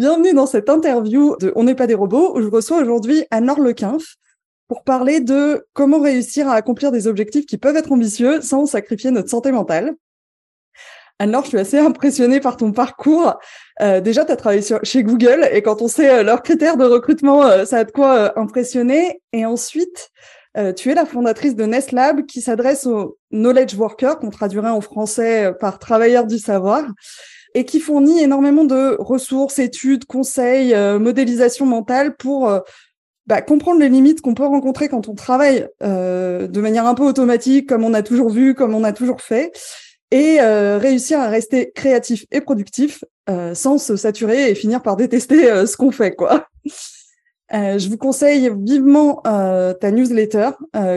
Bienvenue dans cette interview de On n'est pas des robots, où je reçois aujourd'hui Anne-Laure Lequinf pour parler de comment réussir à accomplir des objectifs qui peuvent être ambitieux sans sacrifier notre santé mentale. Anne-Laure, je suis assez impressionnée par ton parcours. Euh, déjà, tu as travaillé chez Google et quand on sait euh, leurs critères de recrutement, euh, ça a de quoi impressionner. Et ensuite, tu es la fondatrice de Nestlab qui s'adresse aux knowledge workers, qu'on traduirait en français par travailleurs du savoir, et qui fournit énormément de ressources, études, conseils, modélisation mentale pour bah, comprendre les limites qu'on peut rencontrer quand on travaille de manière un peu automatique, comme on a toujours vu, comme on a toujours fait et euh, réussir à rester créatif et productif euh, sans se saturer et finir par détester euh, ce qu'on fait je vous conseille vivement ta newsletter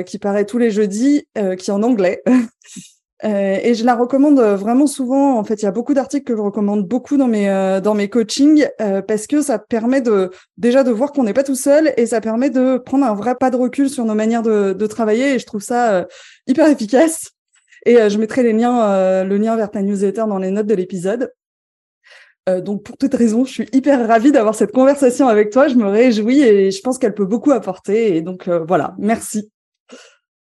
qui paraît tous les jeudis, qui est en anglais. et je la recommande vraiment souvent. En fait, il y a beaucoup d'articles que je recommande beaucoup dans mes dans mes coachings parce que ça permet de déjà de voir qu'on n'est pas tout seul et ça permet de prendre un vrai pas de recul sur nos manières de, de travailler. Et je trouve ça hyper efficace. Et euh, je mettrai les liens, euh, le lien vers ta newsletter dans les notes de l'épisode. Euh, donc pour toute raison, je suis hyper ravie d'avoir cette conversation avec toi. Je me réjouis et je pense qu'elle peut beaucoup apporter. Et donc voilà, merci.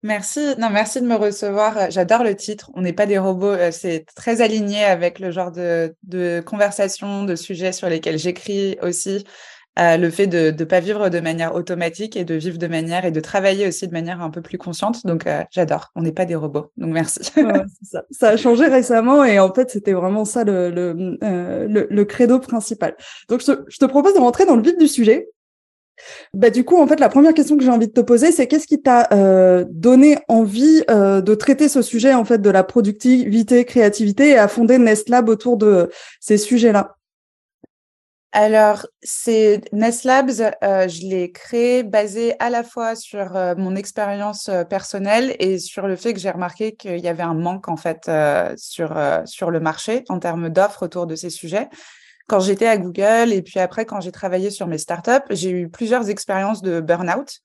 Merci, non, merci de me recevoir. J'adore le titre. On n'est pas des robots. C'est très aligné avec le genre de, de conversation, de sujets sur lesquels j'écris aussi le fait de ne pas vivre de manière automatique et de vivre de manière et de travailler aussi de manière un peu plus consciente. Donc, euh, j'adore. On n'est pas des robots. Donc, merci. ça. ça. a changé récemment et en fait, c'était vraiment ça le, le, euh, le, le, credo principal. Donc, je te, je te propose de rentrer dans le vif du sujet. Bah, du coup, en fait, la première question que j'ai envie de te poser, c'est qu'est-ce qui t'a euh, donné envie euh, de traiter ce sujet en fait de la productivité, créativité et à fonder Nestlab autour de ces sujets-là? Alors, c'est Nestlabs, euh, je l'ai créé basé à la fois sur euh, mon expérience personnelle et sur le fait que j'ai remarqué qu'il y avait un manque en fait sur, sur le marché en termes d'offres autour de ces sujets. Quand j'étais à Google et puis après quand j'ai travaillé sur mes startups, j'ai eu plusieurs expériences de burn-out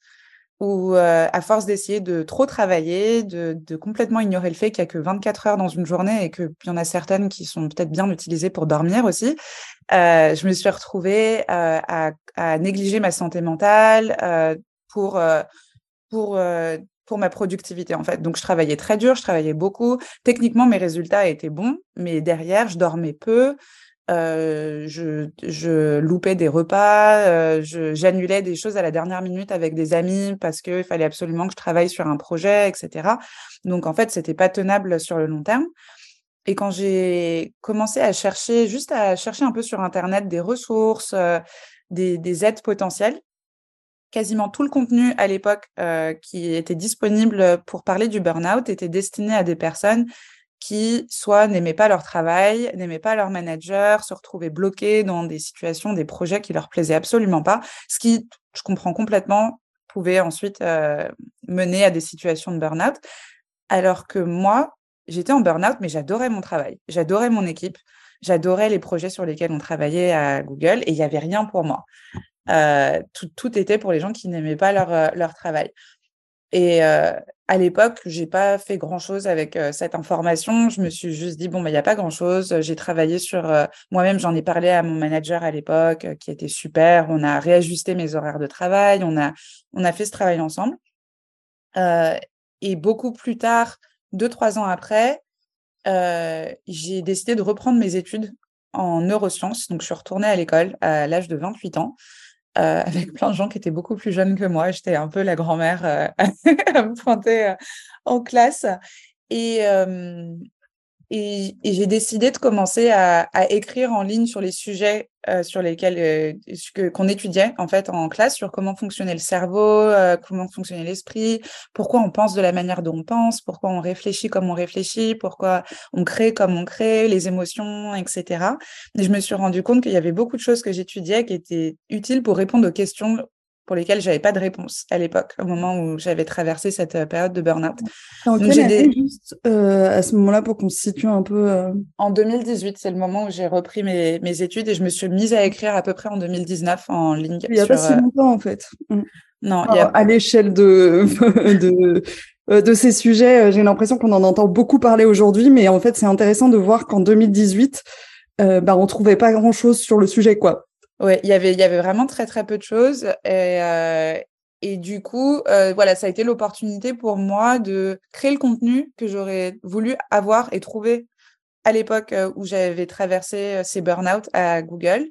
où à force d'essayer de trop travailler, de, complètement ignorer le fait qu'il n'y a que 24 heures dans une journée et qu'il y en a certaines qui sont peut-être bien utilisées pour dormir aussi, euh, je me suis retrouvée euh, à, à, négliger ma santé mentale euh, pour pour pour ma productivité en fait. Donc je travaillais très dur, je travaillais beaucoup. Techniquement mes résultats étaient bons, mais derrière je dormais peu. Euh, je, loupais des repas, euh, j'annulais des choses à la dernière minute avec des amis parce qu'il fallait absolument que je travaille sur un projet, etc. Donc en fait, c'était pas tenable sur le long terme. Et quand j'ai commencé à chercher, juste à chercher un peu sur Internet des ressources, euh, des, des, aides potentielles, quasiment tout le contenu à l'époque qui était disponible pour parler du burn-out était destiné à des personnes qui soit n'aimaient pas leur travail, n'aimaient pas leur manager, se retrouvaient bloqués dans des situations, des projets qui leur plaisaient absolument pas, ce qui, je comprends complètement, pouvait ensuite euh, mener à des situations de burn-out. Alors que moi, j'étais en burn-out, mais j'adorais mon travail, j'adorais mon équipe, j'adorais les projets sur lesquels on travaillait à Google et il n'y avait rien pour moi. Euh, tout, était pour les gens qui n'aimaient pas leur, euh, leur travail. Et à l'époque, j'ai pas fait grand chose avec cette information. Je me suis juste dit bon, bah il y a pas grand chose. J'ai travaillé sur moi-même. J'en ai parlé à mon manager à l'époque, qui était super. On a réajusté mes horaires de travail. On a on a fait ce travail ensemble. et beaucoup plus tard, deux trois ans après, j'ai décidé de reprendre mes études en neurosciences. Donc, je suis retournée à l'école à l'âge de 28 ans. Euh, avec plein de gens qui étaient beaucoup plus jeunes que moi. J'étais un peu la grand-mère euh, à me pointer en classe. Et, et, j'ai décidé de commencer à, écrire en ligne sur les sujets euh, sur lesquels euh, qu'on étudiait en fait en classe, sur comment fonctionnait le cerveau, euh, comment fonctionnait l'esprit, pourquoi on pense de la manière dont on pense, pourquoi on réfléchit comme on réfléchit, pourquoi on crée comme on crée, les émotions, etc. Et je me suis rendu compte qu'il y avait beaucoup de choses que j'étudiais qui étaient utiles pour répondre aux questions pour lesquelles j'avais pas de réponse à l'époque, au moment où j'avais traversé cette euh, période de burn-out. Donc, des... juste euh, à ce moment-là pour qu'on se situe un peu euh En 2018, c'est le moment où j'ai repris mes, mes, études et je me suis mise à écrire à peu près en 2019 en ligne. Il n'y a pas si longtemps en fait. Mm. Non, a... à l'échelle de, de, de ces sujets, j'ai l'impression qu'on en entend beaucoup parler aujourd'hui, mais en fait, c'est intéressant de voir qu'en 2018, euh, bah, on trouvait pas grand-chose sur le sujet, quoi. Ouais, il y avait, il y avait vraiment très très peu de choses et, euh, et du coup, euh, voilà, ça a été l'opportunité pour moi de créer le contenu que j'aurais voulu avoir et trouver à l'époque euh, où j'avais traversé ces burn-out à Google.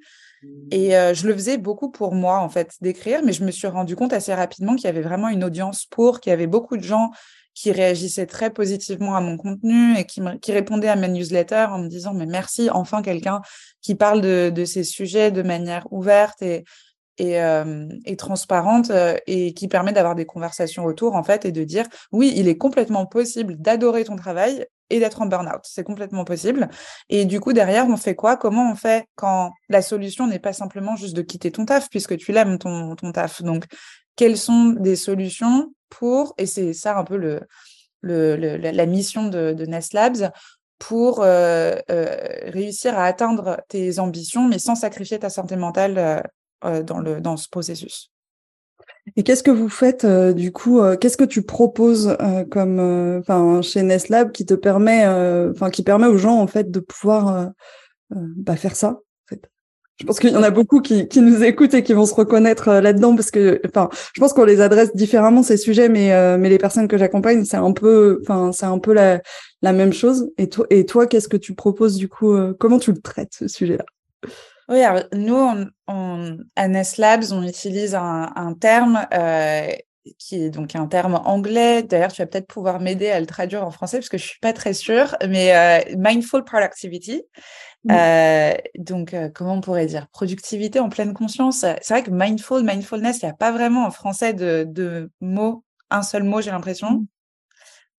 Et je le faisais beaucoup pour moi, en fait, d'écrire, mais je me suis rendu compte assez rapidement qu'il y avait vraiment une audience pour, qu'il y avait beaucoup de gens qui réagissaient très positivement à mon contenu et qui, qui répondaient à mes newsletters en me disant mais merci enfin quelqu'un qui parle de, de, ces sujets de manière ouverte et et, euh, et transparente euh, et qui permet d'avoir des conversations autour en fait et de dire oui il est complètement possible d'adorer ton travail et d'être en burn-out. C'est complètement possible. Et du coup derrière on fait quoi? Comment on fait quand la solution n'est pas simplement juste de quitter ton taf puisque tu l'aimes ton, ton taf? Donc quelles sont des solutions pour, et c'est ça un peu la mission de, de Nest Labs, pour euh, euh, réussir à atteindre tes ambitions, mais sans sacrifier ta santé mentale euh, dans, ce processus. Et qu'est-ce que vous faites du coup Qu'est-ce que tu proposes comme, chez Nestlab qui te permet, enfin, qui permet aux gens en fait de pouvoir bah, faire ça? Je pense qu'il y en a beaucoup qui, nous écoutent et qui vont se reconnaître euh, là-dedans parce que, enfin, je pense qu'on les adresse différemment ces sujets, mais euh, mais les personnes que j'accompagne, c'est un peu, enfin, c'est un peu la, même chose. Et toi, qu'est-ce que tu proposes du coup euh, Comment tu le traites ce sujet-là? Oui, nous, on, on, à Nest Labs, on utilise un, un terme qui est donc un terme anglais. D'ailleurs, tu vas peut-être pouvoir m'aider à le traduire en français parce que je suis pas très sûre, mais mindful productivity. Mmh. Euh, donc, euh, comment on pourrait dire? Productivité en pleine conscience. C'est vrai que mindful, mindfulness, il n'y a pas vraiment en français de, de mot, un seul mot, j'ai l'impression. Mmh.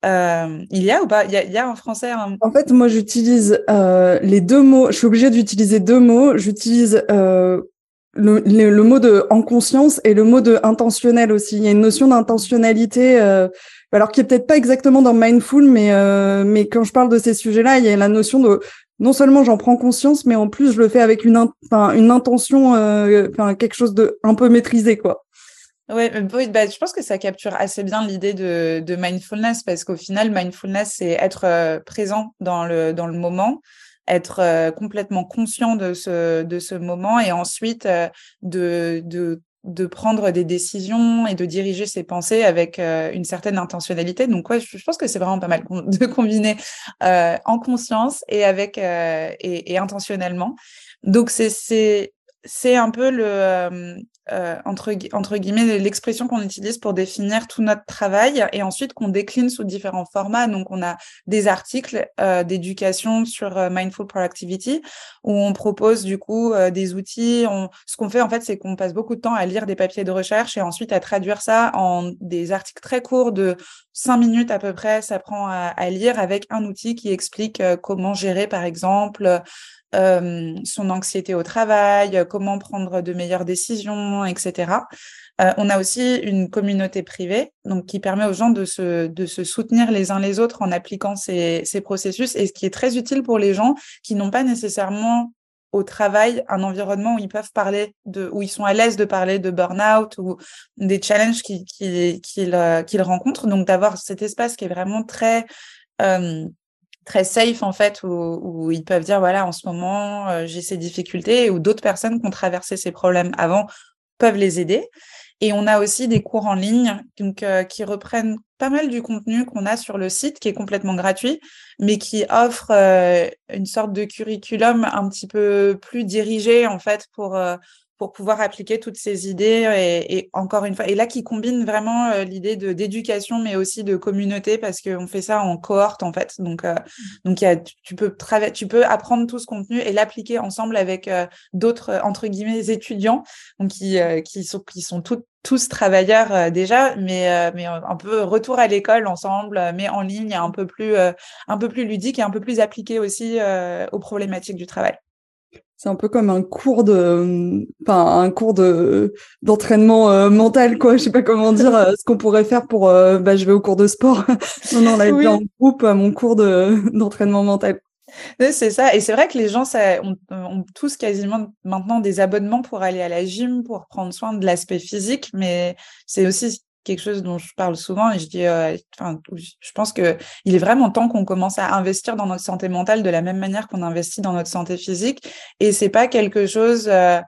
Euh, il y a ou pas? Il y a, en français En fait, moi, j'utilise les deux mots. Je suis obligée d'utiliser deux mots. J'utilise le, le, mot de en conscience et le mot de intentionnel aussi. Il y a une notion d'intentionnalité, alors qui est peut-être pas exactement dans mindful, mais mais quand je parle de ces sujets-là, il y a la notion de non seulement j'en prends conscience, mais en plus je le fais avec une, intention, euh, quelque chose de un peu maîtrisé, quoi. Ouais, bah, je pense que ça capture assez bien l'idée de, mindfulness parce qu'au final, mindfulness, c'est être euh, présent dans le, dans le moment, être euh, complètement conscient de ce, de ce moment et ensuite de, de de prendre des décisions et de diriger ses pensées avec euh, une certaine intentionnalité. Donc, ouais, je, pense que c'est vraiment pas mal de combiner euh, en conscience et avec euh, et, et, intentionnellement. Donc, c'est c'est un peu le euh, euh, entre, entre guillemets l'expression qu'on utilise pour définir tout notre travail et ensuite qu'on décline sous différents formats. Donc on a des articles euh, d'éducation sur mindful productivity où on propose du coup des outils. On... Ce qu'on fait en fait, c'est qu'on passe beaucoup de temps à lire des papiers de recherche et ensuite à traduire ça en des articles très courts de cinq minutes à peu près. Ça prend à, lire avec un outil qui explique comment gérer par exemple euh, son anxiété au travail, comment prendre de meilleures décisions, etc. Euh, on a aussi une communauté privée, qui permet aux gens de se, de se soutenir les uns les autres en appliquant ces, ces processus, et ce qui est très utile pour les gens qui n'ont pas nécessairement au travail un environnement où ils peuvent parler de, où ils sont à l'aise de parler de burn-out ou des challenges qu'ils qu'ils euh, rencontrent. Donc d'avoir cet espace qui est vraiment très euh, très safe en fait où, où, ils peuvent dire voilà en ce moment euh, j'ai ces difficultés ou d'autres personnes qui ont traversé ces problèmes avant peuvent les aider Et on a aussi des cours en ligne donc, qui reprennent pas mal du contenu qu'on a sur le site, qui est complètement gratuit, mais qui offre une sorte de curriculum un petit peu plus dirigé en fait pour pour pouvoir appliquer toutes ces idées et, encore une fois et là qui combine vraiment euh, l'idée de d'éducation mais aussi de communauté parce qu'on fait ça en cohorte en fait donc euh, mmh. donc y a, tu peux tu peux apprendre tout ce contenu et l'appliquer ensemble avec euh, d'autres entre guillemets étudiants donc qui qui sont qui sont tous travailleurs déjà, mais, mais un peu retour à l'école ensemble, mais en ligne, un peu plus, un peu plus ludique et un peu plus appliqué aussi aux problématiques du travail. C'est un peu comme un cours de, enfin un cours de d'entraînement euh, mental quoi. Je sais pas comment dire euh, ce qu'on pourrait faire pour. Euh, bah, je vais au cours de sport. non non là oui. en groupe à mon cours de d'entraînement mental. C'est ça, et c'est vrai que les gens ça, ont, ont, tous quasiment maintenant des abonnements pour aller à la gym, pour prendre soin de l'aspect physique, mais c'est aussi quelque chose dont je parle souvent et je dis, euh, je pense que il est vraiment temps qu'on commence à investir dans notre santé mentale de la même manière qu'on investit dans notre santé physique. Et c'est pas quelque chose euh,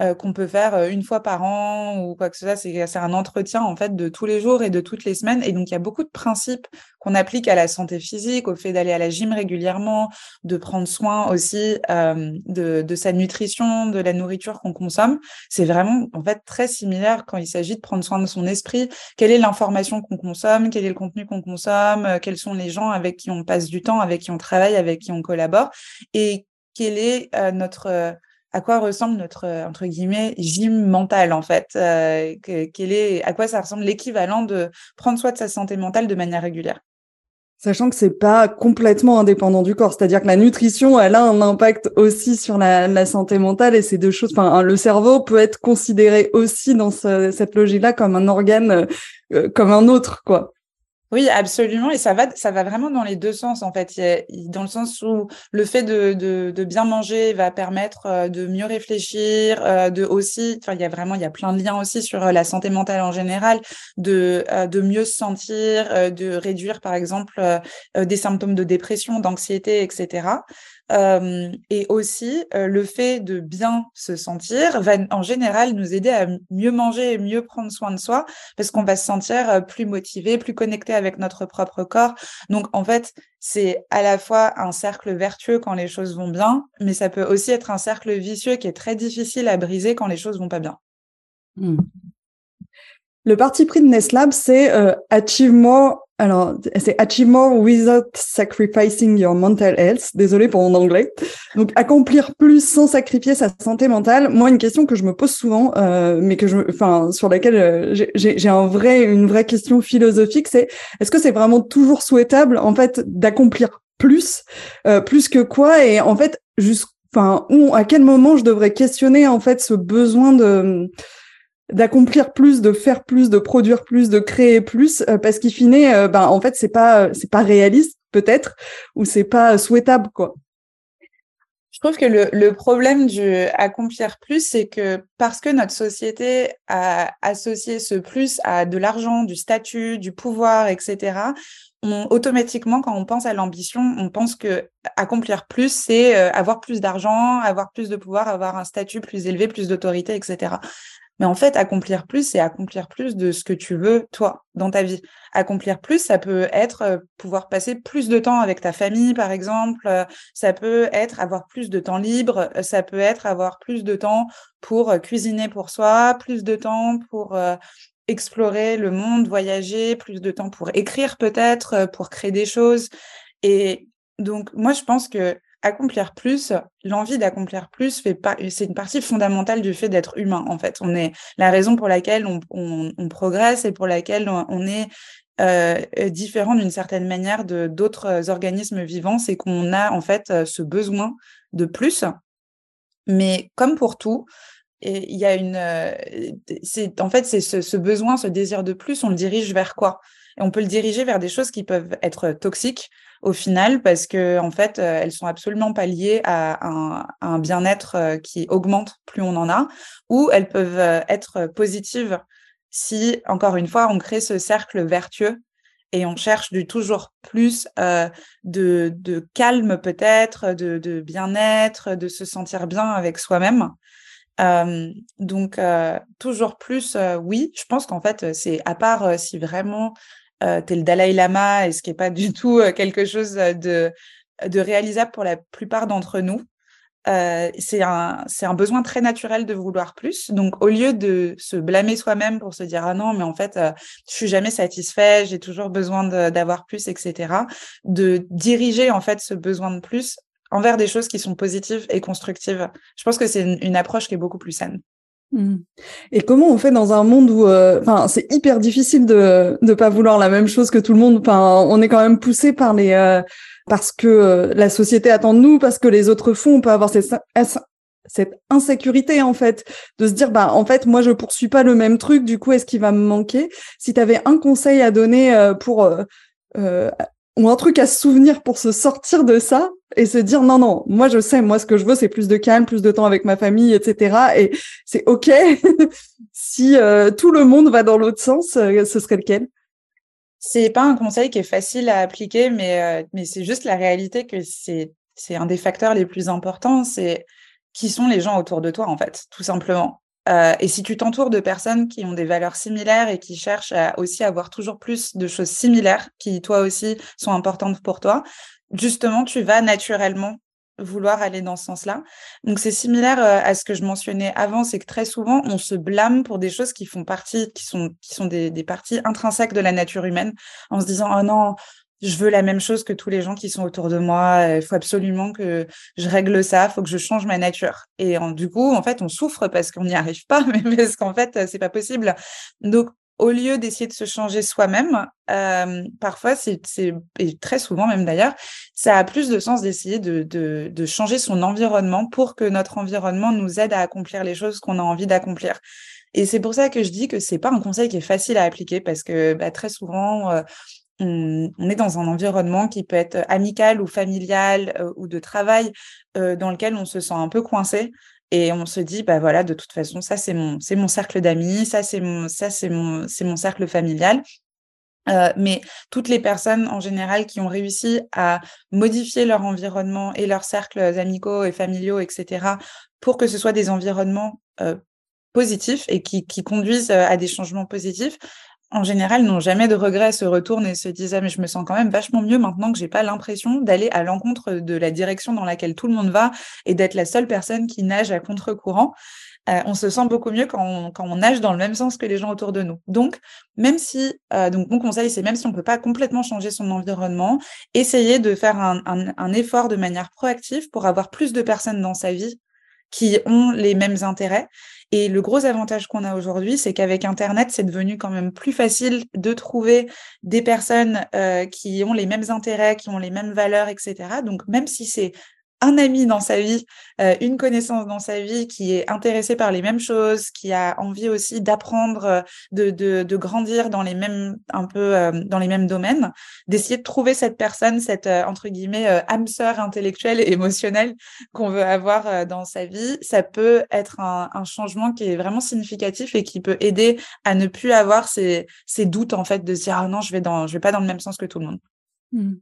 euh, qu'on peut faire euh, une fois par an ou quoi que ce soit. C'est un entretien en fait de tous les jours et de toutes les semaines. Et donc il y a beaucoup de principes qu'on applique à la santé physique, au fait d'aller à la gym régulièrement, de prendre soin aussi euh, de, sa nutrition, de la nourriture qu'on consomme. C'est vraiment en fait très similaire quand il s'agit de prendre soin de son esprit. Quelle est l'information qu'on consomme? Quel est le contenu qu'on consomme? Quels sont les gens avec qui on passe du temps, avec qui on travaille, avec qui on collabore? Et quel est notre à quoi ressemble notre entre guillemets gym mental en fait euh, quel est à quoi ça ressemble l'équivalent de prendre soin de sa santé mentale de manière régulière. Sachant que c'est pas complètement indépendant du corps c'est-à-dire que la nutrition elle a un impact aussi sur la, la santé mentale et ces deux choses enfin le cerveau peut être considéré aussi dans cette logique là comme un organe euh, comme un autre quoi oui, absolument. Et ça va, ça va vraiment dans les deux sens, en fait. dans le sens où le fait de, de, bien manger va permettre euh, de mieux réfléchir, euh, de aussi, enfin, il y a vraiment, il y a plein de liens aussi sur euh, la santé mentale en général, de, de mieux se sentir, de réduire, par exemple, des symptômes de dépression, d'anxiété, etc et aussi, le fait de bien se sentir va en général nous aider à mieux manger et mieux prendre soin de soi parce qu'on va se sentir plus motivé, plus connecté avec notre propre corps. Donc, en fait, c'est à la fois un cercle vertueux quand les choses vont bien, mais ça peut aussi être un cercle vicieux qui est très difficile à briser quand les choses vont pas bien. Mmh. Le parti pris de Neslab, c'est euh, Achieve More alors, c'est achieve more without sacrificing your mental health. Désolé pour mon anglais. Donc, accomplir plus sans sacrifier sa santé mentale. Moi, une question que je me pose souvent, euh, mais que je, enfin, sur laquelle euh, j'ai un vrai, une vraie question philosophique, c'est est-ce que c'est vraiment toujours souhaitable, en fait, d'accomplir plus, euh, plus que quoi? Et en fait, où, à quel moment je devrais questionner en fait ce besoin de d'accomplir plus, de faire plus, de produire plus, de créer plus, euh, parce qu'il finit, euh, ben en fait c'est pas c'est pas réaliste peut-être ou c'est pas souhaitable quoi. Je trouve que le, problème du accomplir plus, c'est que parce que notre société a associé ce plus à de l'argent, du statut, du pouvoir, etc. Automatiquement, quand on pense à l'ambition, on pense que accomplir plus, c'est euh, avoir plus d'argent, avoir plus de pouvoir, avoir un statut plus élevé, plus d'autorité, etc. Mais en fait, accomplir plus, c'est accomplir plus de ce que tu veux, toi, dans ta vie. Accomplir plus, ça peut être pouvoir passer plus de temps avec ta famille, par exemple. Ça peut être avoir plus de temps libre. Ça peut être avoir plus de temps pour cuisiner pour soi, plus de temps pour explorer le monde, voyager, plus de temps pour écrire peut-être, pour créer des choses. Et donc, moi, je pense que accomplir plus, l'envie d'accomplir plus c'est une partie fondamentale du fait d'être humain en fait. On est la raison pour laquelle on, progresse et pour laquelle on, est euh, différent d'une certaine manière de d'autres organismes vivants, c'est qu'on a en fait euh, ce besoin de plus. Mais comme pour tout, il y a une, euh, en fait c'est ce, besoin, ce désir de plus, on le dirige vers quoi? On peut le diriger vers des choses qui peuvent être toxiques au final parce que en fait euh, elles sont absolument pas liées à un, bien-être euh, qui augmente plus on en a ou elles peuvent euh, être positives si encore une fois on crée ce cercle vertueux et on cherche du toujours plus de, calme peut-être, de, de bien-être, de se sentir bien avec soi-même. donc, toujours plus, oui. Je pense qu'en fait, c'est à part si vraiment tu es le Dalai Lama et ce qui n'est pas du tout quelque chose de, de réalisable pour la plupart d'entre nous? c'est un, un besoin très naturel de vouloir plus. Donc, au lieu de se blâmer soi-même pour se dire ah non, mais en fait, je suis jamais satisfait, j'ai toujours besoin d'avoir plus, etc. De diriger en fait ce besoin de plus envers des choses qui sont positives et constructives. Je pense que c'est une, approche qui est beaucoup plus saine. Mmh. Et comment on fait dans un monde où, euh, enfin, c'est hyper difficile de ne pas vouloir la même chose que tout le monde. Enfin, on est quand même poussé par les euh, parce que euh, la société attend de nous, parce que les autres font. On peut avoir cette, cette insécurité en fait de se dire bah en fait moi je poursuis pas le même truc. Du coup, est-ce qu'il va me manquer? Si tu avais un conseil à donner pour ou un truc à se souvenir pour se sortir de ça et se dire non non moi je sais moi ce que je veux c'est plus de calme plus de temps avec ma famille etc et c'est ok si euh, tout le monde va dans l'autre sens euh, ce serait lequel? C'est pas un conseil qui est facile à appliquer mais euh, mais c'est juste la réalité que c'est c'est un des facteurs les plus importants c'est qui sont les gens autour de toi en fait tout simplement euh, et si tu t'entoures de personnes qui ont des valeurs similaires et qui cherchent à aussi avoir toujours plus de choses similaires qui, toi aussi, sont importantes pour toi, justement, tu vas naturellement vouloir aller dans ce sens-là. Donc c'est similaire euh, à ce que je mentionnais avant, c'est que très souvent on se blâme pour des choses qui font partie, qui sont, qui sont des, des parties intrinsèques de la nature humaine, en se disant oh non, je veux la même chose que tous les gens qui sont autour de moi. Il faut absolument que je règle ça. Il faut que je change ma nature. Et du coup, en fait, on souffre parce qu'on n'y arrive pas, mais parce qu'en fait, c'est pas possible. Donc, au lieu d'essayer de se changer soi-même, euh, parfois, c'est, et très souvent même d'ailleurs, ça a plus de sens d'essayer de, de, de, changer son environnement pour que notre environnement nous aide à accomplir les choses qu'on a envie d'accomplir. Et c'est pour ça que je dis que c'est pas un conseil qui est facile à appliquer parce que bah, très souvent, euh, on, est dans un environnement qui peut être amical ou familial euh, ou de travail euh, dans lequel on se sent un peu coincé et on se dit bah voilà de toute façon ça c'est mon c'est mon cercle d'amis ça c'est mon ça c'est mon c'est mon cercle familial. Euh, mais toutes les personnes en général qui ont réussi à modifier leur environnement et leurs cercles amicaux et familiaux etc pour que ce soit des environnements positifs et qui, qui conduisent à des changements positifs en général, n'ont jamais de regrets, se retournent et se disent ah, mais je me sens quand même vachement mieux maintenant que j'ai pas l'impression d'aller à l'encontre de la direction dans laquelle tout le monde va et d'être la seule personne qui nage à contre-courant. Euh, on se sent beaucoup mieux quand on, nage dans le même sens que les gens autour de nous. Donc, même si, euh, donc mon conseil, c'est même si on ne peut pas complètement changer son environnement, essayer de faire un effort de manière proactive pour avoir plus de personnes dans sa vie qui ont les mêmes intérêts et le gros avantage qu'on a aujourd'hui, c'est qu'avec Internet, c'est devenu quand même plus facile de trouver des personnes euh, qui ont les mêmes intérêts, qui ont les mêmes valeurs, etc. Donc, même si c'est un ami dans sa vie, euh, une connaissance dans sa vie qui est intéressée par les mêmes choses, qui a envie aussi d'apprendre, euh, de, de, grandir dans les mêmes un peu euh, dans les mêmes domaines, d'essayer de trouver cette personne, cette entre guillemets âme sœur intellectuelle et émotionnelle qu'on veut avoir dans sa vie, ça peut être un, changement qui est vraiment significatif et qui peut aider à ne plus avoir ces, ces doutes en fait de dire ah non je vais dans je vais pas dans le même sens que tout le monde. Mmh.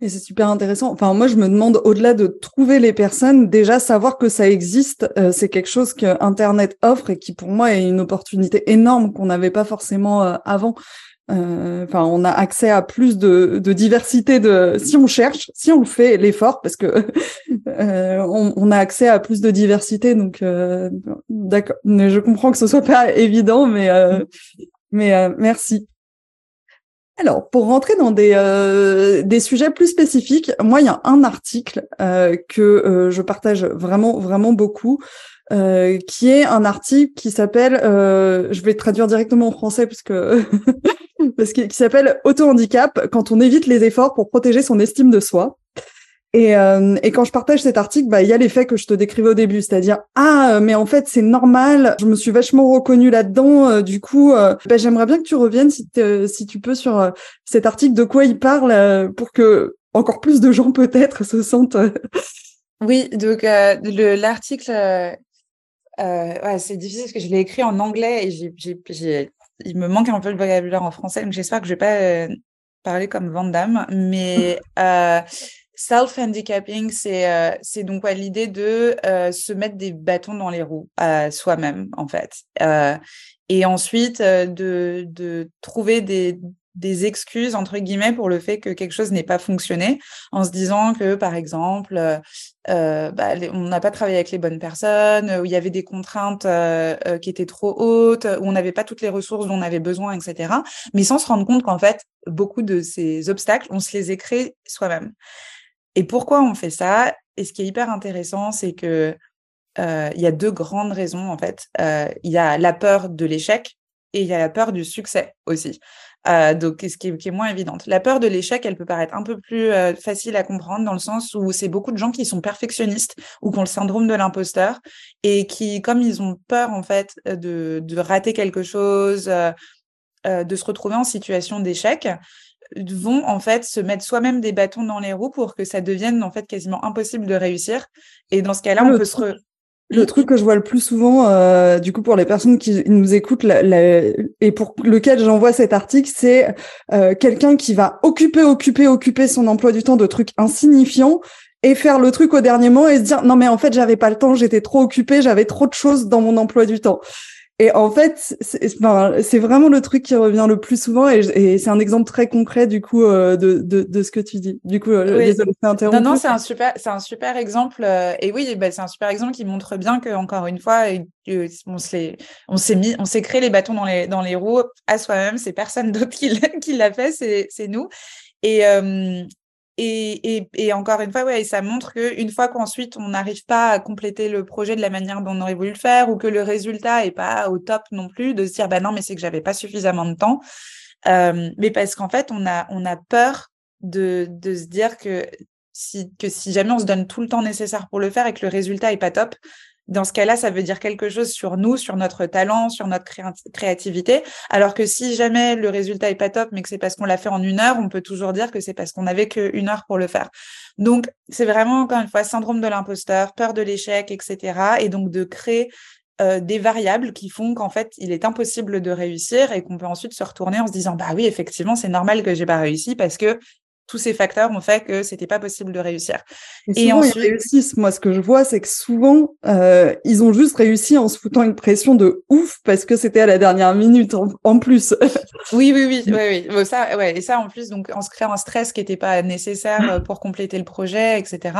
Et c'est super intéressant. Enfin, moi, je me demande, au-delà de trouver les personnes, déjà savoir que ça existe, euh, c'est quelque chose que Internet offre et qui, pour moi, est une opportunité énorme qu'on n'avait pas forcément euh, avant. Euh, enfin, on a accès à plus de, diversité de, si on cherche, si on fait l'effort, parce que on, a accès à plus de diversité. Donc, d'accord. Je comprends que ce soit pas évident, mais mais merci. Alors, pour rentrer dans des, euh, des sujets plus spécifiques, moi, il y a un article euh, que euh, je partage vraiment, vraiment beaucoup, qui est un article qui s'appelle, je vais traduire directement en français parce que parce qui s'appelle Auto-handicap quand on évite les efforts pour protéger son estime de soi. Et, euh, et, quand je partage cet article, bah, il y a l'effet que je te décrivais au début, c'est-à-dire ah mais en fait c'est normal, je me suis vachement reconnue là-dedans. Euh, du coup, euh, bah, j'aimerais bien que tu reviennes si, si tu peux sur cet article, de quoi il parle, pour que encore plus de gens peut-être se sentent. oui, donc l'article, ouais, c'est difficile parce que je l'ai écrit en anglais et j'ai, il me manque un peu le vocabulaire en français, donc j'espère que je vais pas parler comme Vandame, mais Self-handicapping, c'est c'est donc l'idée de se mettre des bâtons dans les roues soi-même, en fait. et ensuite, de, trouver des, excuses entre guillemets pour le fait que quelque chose n'ait pas fonctionné en se disant que par exemple euh, euh bah, on n'a pas travaillé avec les bonnes personnes où il y avait des contraintes euh, euh, qui étaient trop hautes où on n'avait pas toutes les ressources dont on avait besoin etc mais sans se rendre compte qu'en fait beaucoup de ces obstacles on se les écrit soi-même et pourquoi on fait ça? Et ce qui est hyper intéressant c'est que il y a deux grandes raisons en fait il y a la peur de l'échec et il y a la peur du succès aussi. Euh, donc, ce qui est, moins évidente. La peur de l'échec, elle peut paraître un peu plus euh, facile à comprendre dans le sens où c'est beaucoup de gens qui sont perfectionnistes ou qui ont le syndrome de l'imposteur et qui, comme ils ont peur en fait de, de rater quelque chose, euh, euh de se retrouver en situation d'échec, vont en fait se mettre soi-même des bâtons dans les roues pour que ça devienne en fait quasiment impossible de réussir. Et dans ce cas-là, on peut se le truc que je vois le plus souvent, euh, du coup, pour les personnes qui nous écoutent, et pour lequel j'envoie cet article, c'est euh, quelqu'un qui va occuper, occuper, occuper son emploi du temps de trucs insignifiants et faire le truc au dernier moment et se dire non mais en fait j'avais pas le temps, j'étais trop occupé, j'avais trop de choses dans mon emploi du temps. Et en fait, c'est vraiment le truc qui revient le plus souvent et, c'est un exemple très concret du coup euh, de, de, de, ce que tu dis. Du coup, euh, désolé, Non, non, c'est un super, c'est un super exemple. Euh, et oui, bah, c'est un super exemple qui montre bien que encore une fois, on s'est, on s'est mis, on s'est créé les bâtons dans les dans les roues à soi-même. C'est personne d'autre qui, l'a fait, c'est nous. Et, et, encore une fois, ouais, ça montre qu'une fois qu'ensuite on n'arrive pas à compléter le projet de la manière dont on aurait voulu le faire ou que le résultat est pas au top non plus, de se dire bah non mais c'est que j'avais pas suffisamment de temps, euh, mais parce qu'en fait on a peur de, se dire que si que jamais on se donne tout le temps nécessaire pour le faire et que le résultat est pas top, dans ce cas-là, ça veut dire quelque chose sur nous, sur notre talent, sur notre créativité. Alors que si jamais le résultat est pas top, mais que c'est parce qu'on l'a fait en une heure, on peut toujours dire que c'est parce qu'on avait qu'une heure pour le faire. Donc, c'est vraiment, encore une fois, syndrome de l'imposteur, peur de l'échec, etc. Et donc, de créer euh, des variables qui font qu'en fait, il est impossible de réussir et qu'on peut ensuite se retourner en se disant, bah oui, effectivement, c'est normal que j'ai pas réussi parce que tous ces facteurs ont fait que c'était pas possible de réussir. Et, ensuite, ils réussissent. Moi, ce que je vois, c'est que souvent, euh, ils ont juste réussi en se foutant une pression de ouf parce que c'était à la dernière minute en, plus. oui, oui, oui, oui, oui. ça, ouais, et ça en plus, donc en se créant un stress qui n'était pas nécessaire euh, pour compléter le projet, etc.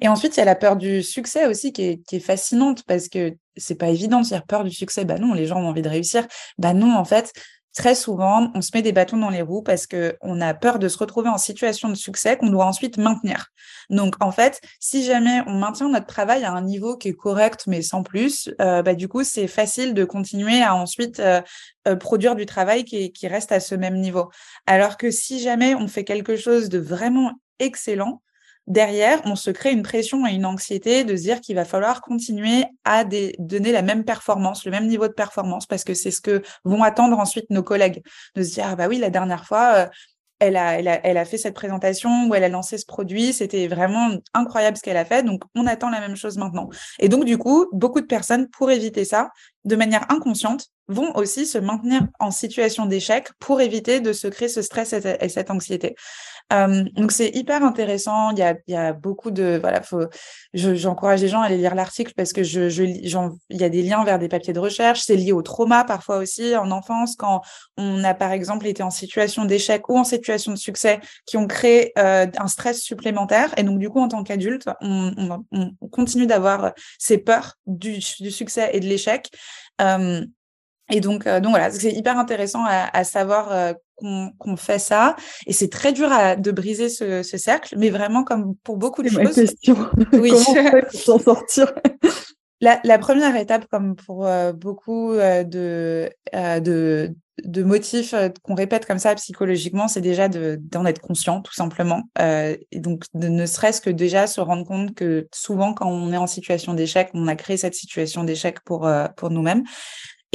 Et ensuite, il y a la peur du succès aussi qui est, qui est fascinante parce que c'est pas évident de dire peur du succès. Bah non, les gens ont envie de réussir. Bah non, en fait, très souvent, on se met des bâtons dans les roues parce que on a peur de se retrouver en situation de succès qu'on doit ensuite maintenir. Donc, en fait, si jamais on maintient notre travail à un niveau qui est correct mais sans plus, euh, bah, du coup, c'est facile de continuer à ensuite euh, euh, produire du travail qui reste à ce même niveau. Alors que si jamais on fait quelque chose de vraiment excellent, derrière, on se crée une pression et une anxiété de se dire qu'il va falloir continuer à donner la même performance, le même niveau de performance, parce que c'est ce que vont attendre ensuite nos collègues, de se dire, ah bah oui, la dernière fois, euh, elle a, elle, a, fait cette présentation où elle a lancé ce produit, c'était vraiment incroyable ce qu'elle a fait, donc on attend la même chose maintenant. Et donc, du coup, beaucoup de personnes, pour éviter ça, de manière inconsciente, vont aussi se maintenir en situation d'échec pour éviter de se créer ce stress et cette anxiété. Donc c'est hyper intéressant. Il y a, beaucoup de voilà, faut, j'encourage les gens à aller lire l'article parce que je, je il y a des liens vers des papiers de recherche. C'est lié au trauma parfois aussi en enfance quand on a par exemple été en situation d'échec ou en situation de succès qui ont créé euh, un stress supplémentaire et donc du coup en tant qu'adulte on, on, on, continue d'avoir ces peurs du, succès et de l'échec. Et donc, euh, donc voilà, c'est hyper intéressant à, à savoir euh, qu'on fait ça. Et c'est très dur à, de briser ce, ce, cercle, mais vraiment comme pour beaucoup de choses. Ma question. Oui. Comment s'en sortir? La, la, première étape, comme pour euh, beaucoup de, de, de motifs qu'on répète comme ça psychologiquement, c'est déjà d'en être conscient, tout simplement. et donc, de ne serait-ce que déjà se rendre compte que souvent, quand on est en situation d'échec, on a créé cette situation d'échec pour, pour nous-mêmes.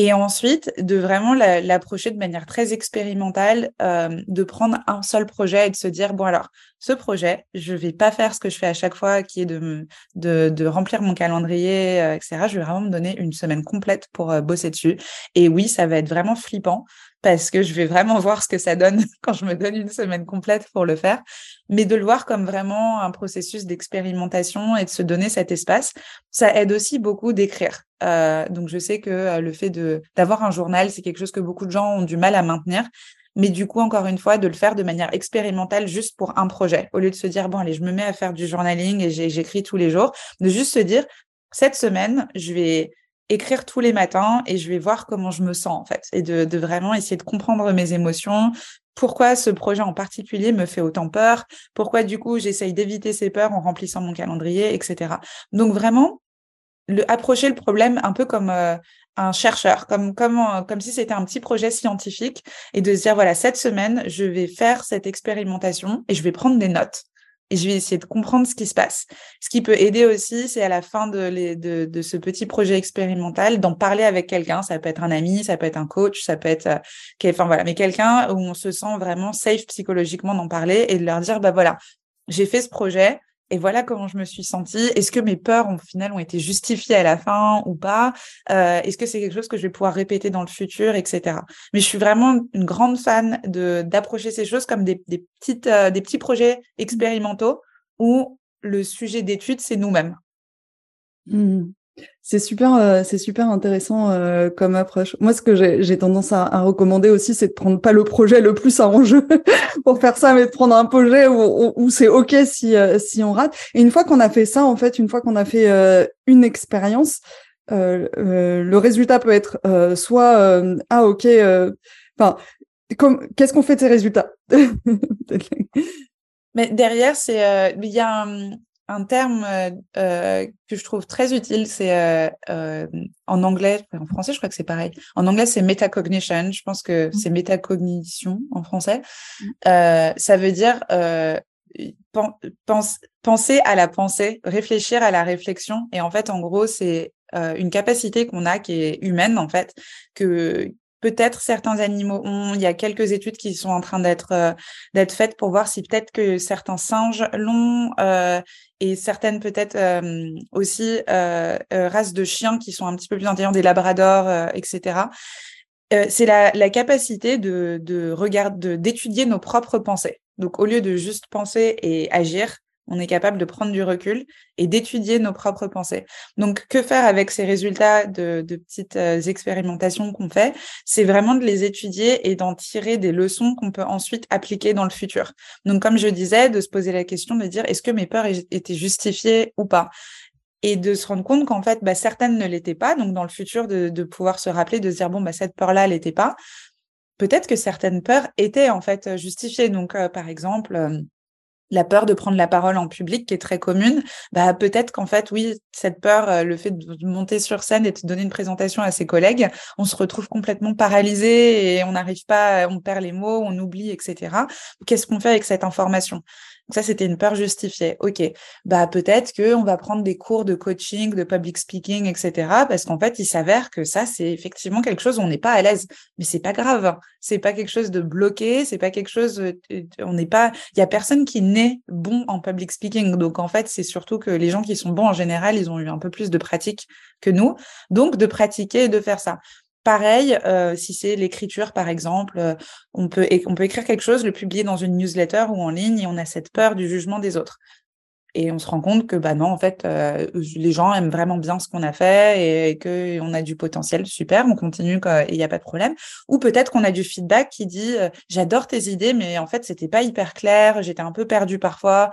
Et ensuite, de vraiment l'approcher de manière très expérimentale, euh, de prendre un seul projet et de se dire, bon alors, ce projet, je vais pas faire ce que je fais à chaque fois, qui est de remplir mon calendrier, euh, etc. Je vais vraiment me donner une semaine complète pour euh, bosser dessus. Et oui, ça va être vraiment flippant. Parce que je vais vraiment voir ce que ça donne quand je me donne une semaine complète pour le faire, mais de le voir comme vraiment un processus d'expérimentation et de se donner cet espace. Ça aide aussi beaucoup d'écrire. Euh, donc je sais que euh, le fait d'avoir un journal, c'est quelque chose que beaucoup de gens ont du mal à maintenir. Mais du coup, encore une fois, de le faire de manière expérimentale juste pour un projet, au lieu de se dire, bon, allez, je me mets à faire du journaling et j'écris tous les jours, de juste se dire, cette semaine, je vais écrire tous les matins et je vais voir comment je me sens en fait et de, vraiment essayer de comprendre mes émotions, pourquoi ce projet en particulier me fait autant peur, pourquoi du coup j'essaye d'éviter ces peurs en remplissant mon calendrier, etc. Donc vraiment, approcher le problème un peu comme euh, un chercheur, comme, comme, euh, comme si c'était un petit projet scientifique et de se dire, voilà, cette semaine, je vais faire cette expérimentation et je vais prendre des notes et je vais essayer de comprendre ce qui se passe. Ce qui peut aider aussi, c'est à la fin de, ce petit projet expérimental, d'en parler avec quelqu'un. Ça peut être un ami, ça peut être un coach, ça peut être, euh, enfin voilà, mais quelqu'un où on se sent vraiment safe psychologiquement d'en parler et de leur dire, bah voilà, j'ai fait ce projet, et voilà comment je me suis sentie. Est-ce que mes peurs, au final, ont été justifiées à la fin ou pas? Euh, Est-ce que c'est quelque chose que je vais pouvoir répéter dans le futur, etc. Mais je suis vraiment une grande fan de d'approcher ces choses comme des, des petites, euh, des petits projets expérimentaux où le sujet d'étude, c'est nous-mêmes. Mmh. C'est super, euh, super intéressant euh, comme approche. Moi, ce que j'ai tendance à, à, recommander aussi, c'est de prendre pas le projet le plus en jeu pour faire ça, mais de prendre un projet où, c'est ok si euh, si on rate. Et une fois qu'on a fait ça, en fait, une fois qu'on a fait une expérience, le résultat peut être soit ah ok, enfin qu'est-ce qu'on fait de ces résultats? Mais derrière, c'est il y a un, un terme euh, euh, que je trouve très utile, c'est euh, en anglais, en français, je crois que c'est pareil. En anglais, c'est metacognition. Je pense que mmh. c'est métacognition en français. Mmh. ça veut dire penser à la pensée, réfléchir à la réflexion. Et en fait, en gros, c'est une capacité qu'on a qui est humaine, en fait, que peut-être certains animaux ont. Il y a quelques études qui sont en train d'être euh, d'être faites pour voir si peut-être que certains singes l'ont euh, et certaines peut-être euh, aussi races de chiens qui sont un petit peu plus intelligents, des labradors, etc. c'est la, la, capacité de, de d'étudier nos propres pensées. Donc, au lieu de juste penser et agir, on est capable de prendre du recul et d'étudier nos propres pensées. Donc, que faire avec ces résultats de, petites euh, expérimentations qu'on fait? C'est vraiment de les étudier et d'en tirer des leçons qu'on peut ensuite appliquer dans le futur. Donc, comme je disais, de se poser la question de dire est-ce que mes peurs étaient justifiées ou pas? Et de se rendre compte qu'en fait, bah, certaines ne l'étaient pas. Donc, dans le futur, de, pouvoir se rappeler, de se dire, bon, bah, cette peur-là, elle n'était pas. Peut-être que certaines peurs étaient en fait justifiées. Donc, euh, par exemple, euh, la peur de prendre la parole en public qui est très commune, bah peut-être qu'en fait oui, cette peur, euh, le fait de monter sur scène et de donner une présentation à ses collègues, on se retrouve complètement paralysé et on n'arrive pas, on perd les mots, on oublie, etc. Qu'est-ce qu'on fait avec cette information? Ça, c'était une peur justifiée. OK. Bah, peut-être qu'on va prendre des cours de coaching, de public speaking, etc. Parce qu'en fait, il s'avère que ça, c'est effectivement quelque chose où on n'est pas à l'aise. Mais c'est pas grave. Hein. C'est pas quelque chose de bloqué. C'est pas quelque chose, euh, on n'est pas, il y a personne qui naît bon en public speaking. Donc, en fait, c'est surtout que les gens qui sont bons en général, ils ont eu un peu plus de pratique que nous. Donc, de pratiquer et de faire ça. Pareil, euh, si c'est l'écriture, par exemple, euh, on, peut, on peut écrire quelque chose, le publier dans une newsletter ou en ligne, et on a cette peur du jugement des autres. Et on se rend compte que bah non, en fait, euh, les gens aiment vraiment bien ce qu'on a fait et, qu'on a du potentiel, super, on continue et il n'y a pas de problème. Ou peut-être qu'on a du feedback qui dit j'adore tes idées, mais en fait, c'était pas hyper clair, j'étais un peu perdu parfois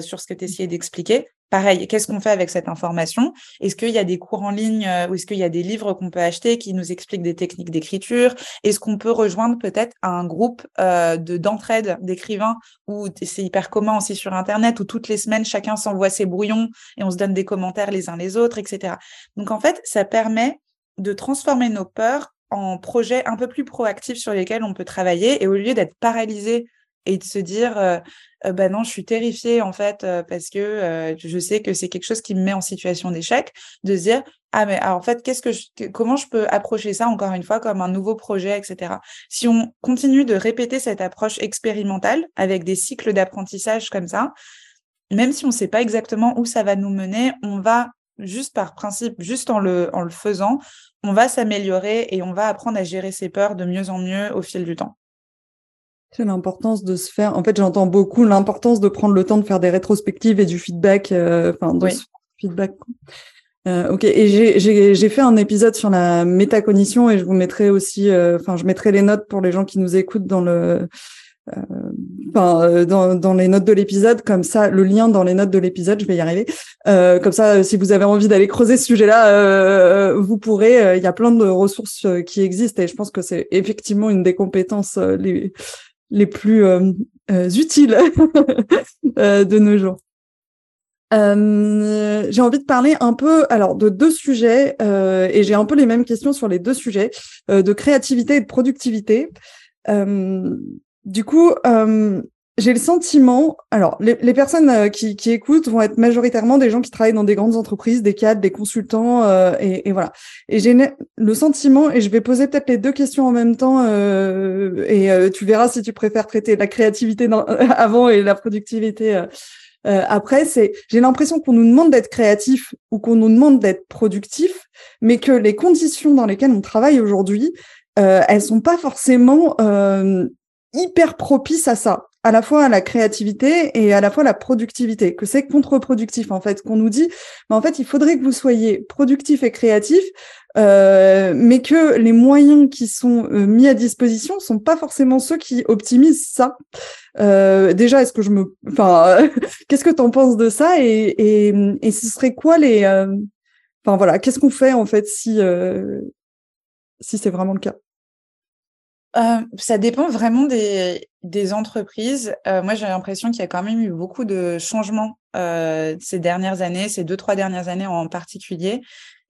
sur ce que tu essayais d'expliquer. Pareil, qu'est-ce qu'on fait avec cette information? Est-ce qu'il y a des cours en ligne euh, ou est-ce qu'il y a des livres qu'on peut acheter qui nous expliquent des techniques d'écriture? Est-ce qu'on peut rejoindre peut-être un groupe euh, de d'entraide d'écrivains où c'est hyper commun aussi sur Internet où toutes les semaines chacun s'envoie ses brouillons et on se donne des commentaires les uns les autres, etc. Donc en fait, ça permet de transformer nos peurs en projets un peu plus proactifs sur lesquels on peut travailler et au lieu d'être paralysé et de se dire euh, ben non je suis terrifiée en fait parce que je sais que c'est quelque chose qui me met en situation d'échec de se dire ah mais en fait qu'est-ce que je, comment je peux approcher ça encore une fois comme un nouveau projet etc si on continue de répéter cette approche expérimentale avec des cycles d'apprentissage comme ça même si on ne sait pas exactement où ça va nous mener on va juste par principe, juste en le, en le faisant, on va s'améliorer et on va apprendre à gérer ses peurs de mieux en mieux au fil du temps. C'est l'importance de se faire. En fait, j'entends beaucoup l'importance de prendre le temps de faire des rétrospectives et du feedback, euh, enfin, de feedback. Euh, ok, et j'ai fait un épisode sur la métacognition et je vous mettrai aussi, euh, enfin, je mettrai les notes pour les gens qui nous écoutent dans le, euh, enfin, dans, dans les notes de l'épisode, comme ça, le lien dans les notes de l'épisode, je vais y arriver. comme ça, si vous avez envie d'aller creuser ce sujet-là, vous pourrez. Il y a plein de ressources qui existent et je pense que c'est effectivement une des compétences les les plus utiles de nos jours. Euh, j'ai envie de parler un peu alors de deux sujets euh, et j'ai un peu les mêmes questions sur les deux sujets euh, de créativité et de productivité. Euh, du coup, euh, j'ai le sentiment, alors les, les personnes qui, qui, écoutent vont être majoritairement des gens qui travaillent dans des grandes entreprises, des cadres, des consultants et, et, voilà. Et j'ai le sentiment, et je vais poser peut-être les deux questions en même temps et tu verras si tu préfères traiter la créativité dans, avant et la productivité euh, après, c'est j'ai l'impression qu'on nous demande d'être créatif ou qu'on nous demande d'être productif, mais que les conditions dans lesquelles on travaille aujourd'hui, euh, elles sont pas forcément euh, hyper propices à ça à la fois à la créativité et à la fois la productivité, que c'est contre-productif en fait, qu'on nous dit, mais en fait il faudrait que vous soyez productif et créatif, euh, mais que les moyens qui sont euh, mis à disposition sont pas forcément ceux qui optimisent ça. Euh, déjà, est-ce que je me, enfin, qu'est-ce que tu en penses de ça et, et, et ce serait quoi les, euh, enfin voilà, qu'est-ce qu'on fait en fait si euh, si c'est vraiment le cas? Euh, ça dépend vraiment des, des entreprises. Euh, moi, j'ai l'impression qu'il y a quand même eu beaucoup de changements euh, ces dernières années, ces deux, trois dernières années en particulier.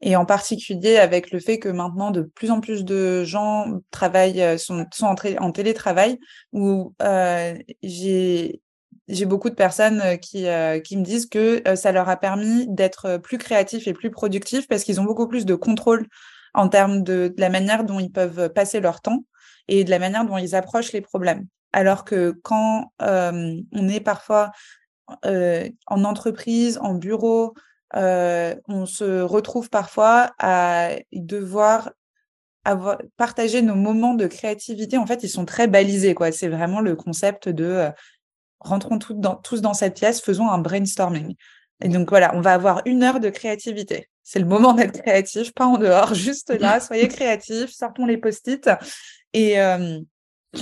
Et en particulier avec le fait que maintenant, de plus en plus de gens travaillent, sont, sont en, en télétravail, où j'ai j'ai beaucoup de personnes qui, qui me disent que ça leur a permis d'être plus créatifs et plus productifs parce qu'ils ont beaucoup plus de contrôle en termes de, la manière dont ils peuvent passer leur temps et de la manière dont ils approchent les problèmes. Alors que quand euh, on est parfois euh, en entreprise, en bureau, euh, on se retrouve parfois à devoir avoir, partager nos moments de créativité. En fait, ils sont très balisés. quoi. C'est vraiment le concept de rentrons tous dans, tous dans cette pièce, faisons un brainstorming. Et donc voilà, on va avoir une heure de créativité. C'est le moment d'être créatif, pas en dehors, juste là, soyez créatifs, sortons les post-it et, euh,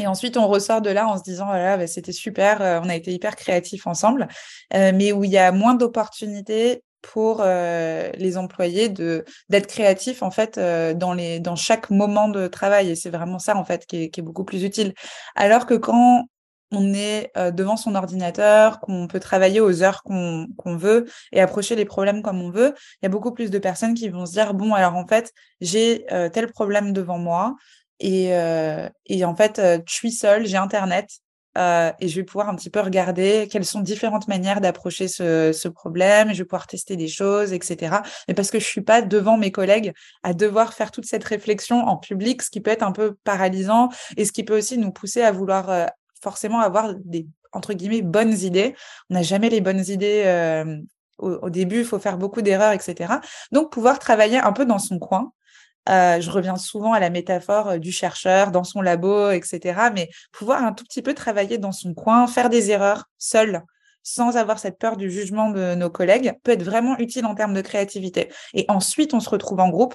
et ensuite, on ressort de là en se disant, voilà, bah, c'était super, euh, on a été hyper créatifs ensemble, euh, mais où il y a moins d'opportunités pour les employés de d'être créatifs en fait dans les dans chaque moment de travail. Et c'est vraiment ça en fait qui est, qui est, beaucoup plus utile. Alors que quand on est devant son ordinateur, qu'on peut travailler aux heures qu'on veut et approcher les problèmes comme on veut, il y a beaucoup plus de personnes qui vont se dire bon alors en fait j'ai tel problème devant moi, et, euh, et en fait, euh, je suis seule, j'ai Internet euh, et je vais pouvoir un petit peu regarder quelles sont différentes manières d'approcher ce, ce, problème. Je vais pouvoir tester des choses, etc. Mais parce que je suis pas devant mes collègues à devoir faire toute cette réflexion en public, ce qui peut être un peu paralysant et ce qui peut aussi nous pousser à vouloir forcément avoir des entre guillemets bonnes idées. On n'a jamais les bonnes idées. Au, début, il faut faire beaucoup d'erreurs, etc. Donc, pouvoir travailler un peu dans son coin euh, je reviens souvent à la métaphore euh, du chercheur dans son labo, etc. Mais pouvoir un tout petit peu travailler dans son coin, faire des erreurs seul, sans avoir cette peur du jugement de nos collègues, peut être vraiment utile en termes de créativité. Et ensuite, on se retrouve en groupe.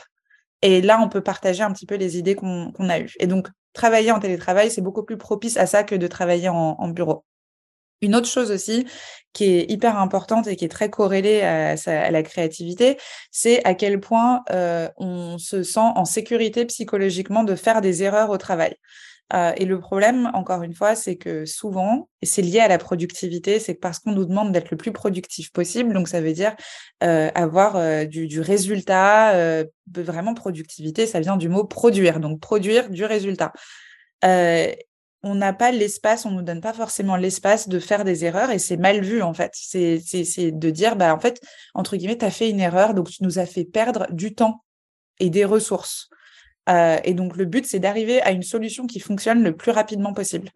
Et là, on peut partager un petit peu les idées qu'on a eues. Et donc, travailler en télétravail, c'est beaucoup plus propice à ça que de travailler en, en bureau. Une autre chose aussi qui est hyper importante et qui est très corrélée à, la créativité, c'est à quel point euh, on se sent en sécurité psychologiquement de faire des erreurs au travail. Euh, et le problème, encore une fois, c'est que souvent, et c'est lié à la productivité, c'est parce qu'on nous demande d'être le plus productif possible, donc ça veut dire euh, avoir du, résultat, vraiment productivité, ça vient du mot produire, donc produire du résultat. On n'a pas l'espace, on nous donne pas forcément l'espace de faire des erreurs et c'est mal vu en fait. C'est de dire, bah en fait, entre guillemets, tu as fait une erreur, donc tu nous as fait perdre du temps et des ressources. Euh, et donc le but, c'est d'arriver à une solution qui fonctionne le plus rapidement possible.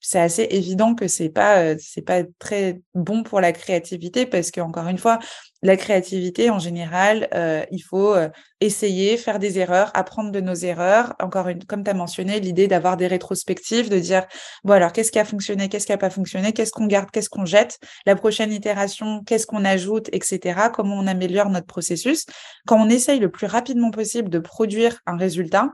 C'est assez évident que c'est pas c'est pas très bon pour la créativité parce que encore une fois la créativité en général il faut essayer faire des erreurs apprendre de nos erreurs. Encore une comme tu as mentionné l'idée d'avoir des rétrospectives de dire bon alors qu'est-ce qui a fonctionné qu'est-ce qui a pas fonctionné qu'est-ce qu'on garde qu'est-ce qu'on jette la prochaine itération qu'est-ce qu'on ajoute etc comment on améliore notre processus. Quand on essaye le plus rapidement possible de produire un résultat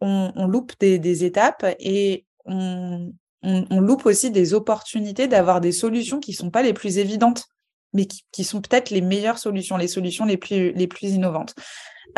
on, on loupe des, des étapes et on, on, loupe aussi des opportunités d'avoir des solutions qui ne sont pas les plus évidentes, mais qui, sont peut-être les meilleures solutions, les solutions les plus, les plus innovantes.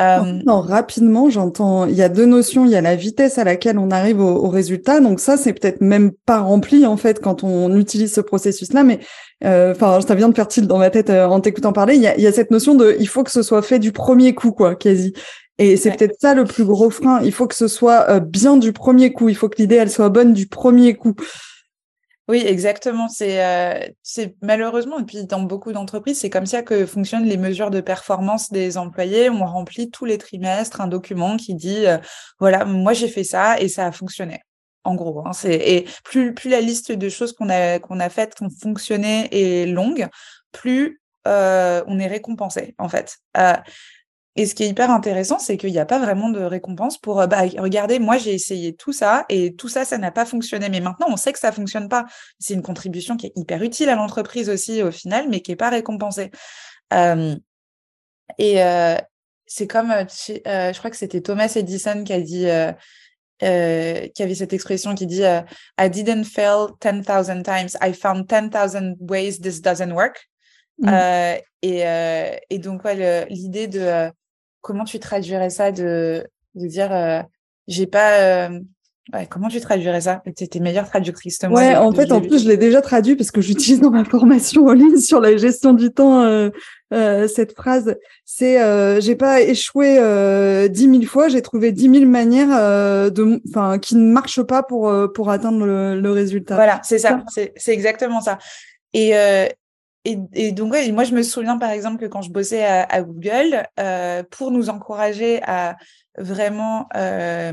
Euh, non, rapidement, j'entends. Il y a deux notions. Il y a la vitesse à laquelle on arrive au, résultat. Donc ça, c'est peut-être même pas rempli en fait quand on utilise ce processus-là. Mais euh, enfin, ça vient de faire dans ma tête euh, en t'écoutant parler. Il y, a, il y a cette notion de, il faut que ce soit fait du premier coup, quoi, quasi. Et c'est peut-être ça le plus gros frein. Il faut que ce soit euh, bien du premier coup. Il faut que l'idée, elle soit bonne du premier coup. Oui, exactement. C'est euh, c'est malheureusement, et puis dans beaucoup d'entreprises, c'est comme ça que fonctionnent les mesures de performance des employés. On remplit tous les trimestres un document qui dit, euh, voilà, moi j'ai fait ça et ça a fonctionné. En gros, hein, c'est et plus plus la liste de choses qu'on a qu'on a faites qui ont fonctionné est longue, plus on est récompensé en fait. Et ce qui est hyper intéressant, c'est qu'il n'y a pas vraiment de récompense pour euh, bah, regardez, moi j'ai essayé tout ça et tout ça, ça n'a pas fonctionné. Mais maintenant, on sait que ça fonctionne pas. C'est une contribution qui est hyper utile à l'entreprise aussi au final, mais qui n'est pas récompensée. et c'est comme, je crois que c'était Thomas Edison qui a dit, qui avait cette expression qui dit I didn't fail 10,000 times, I found 10,000 ways this doesn't work. Mmh. et, et, donc, l'idée de comment tu traduirais ça de, de dire euh, j'ai pas euh, comment tu traduirais ça? C'était meilleure traductrice que moi. Ouais, en fait, en plus, je l'ai déjà traduit parce que j'utilise dans ma formation en ligne sur la gestion du temps euh, cette phrase. C'est j'ai pas échoué dix mille fois, j'ai trouvé dix mille manières de, enfin, qui ne marchent pas pour pour atteindre le, résultat. Voilà, c'est ça, c'est exactement ça. Et et, donc, ouais, moi, je me souviens, par exemple, que quand je bossais à, Google, euh, pour nous encourager à vraiment, euh,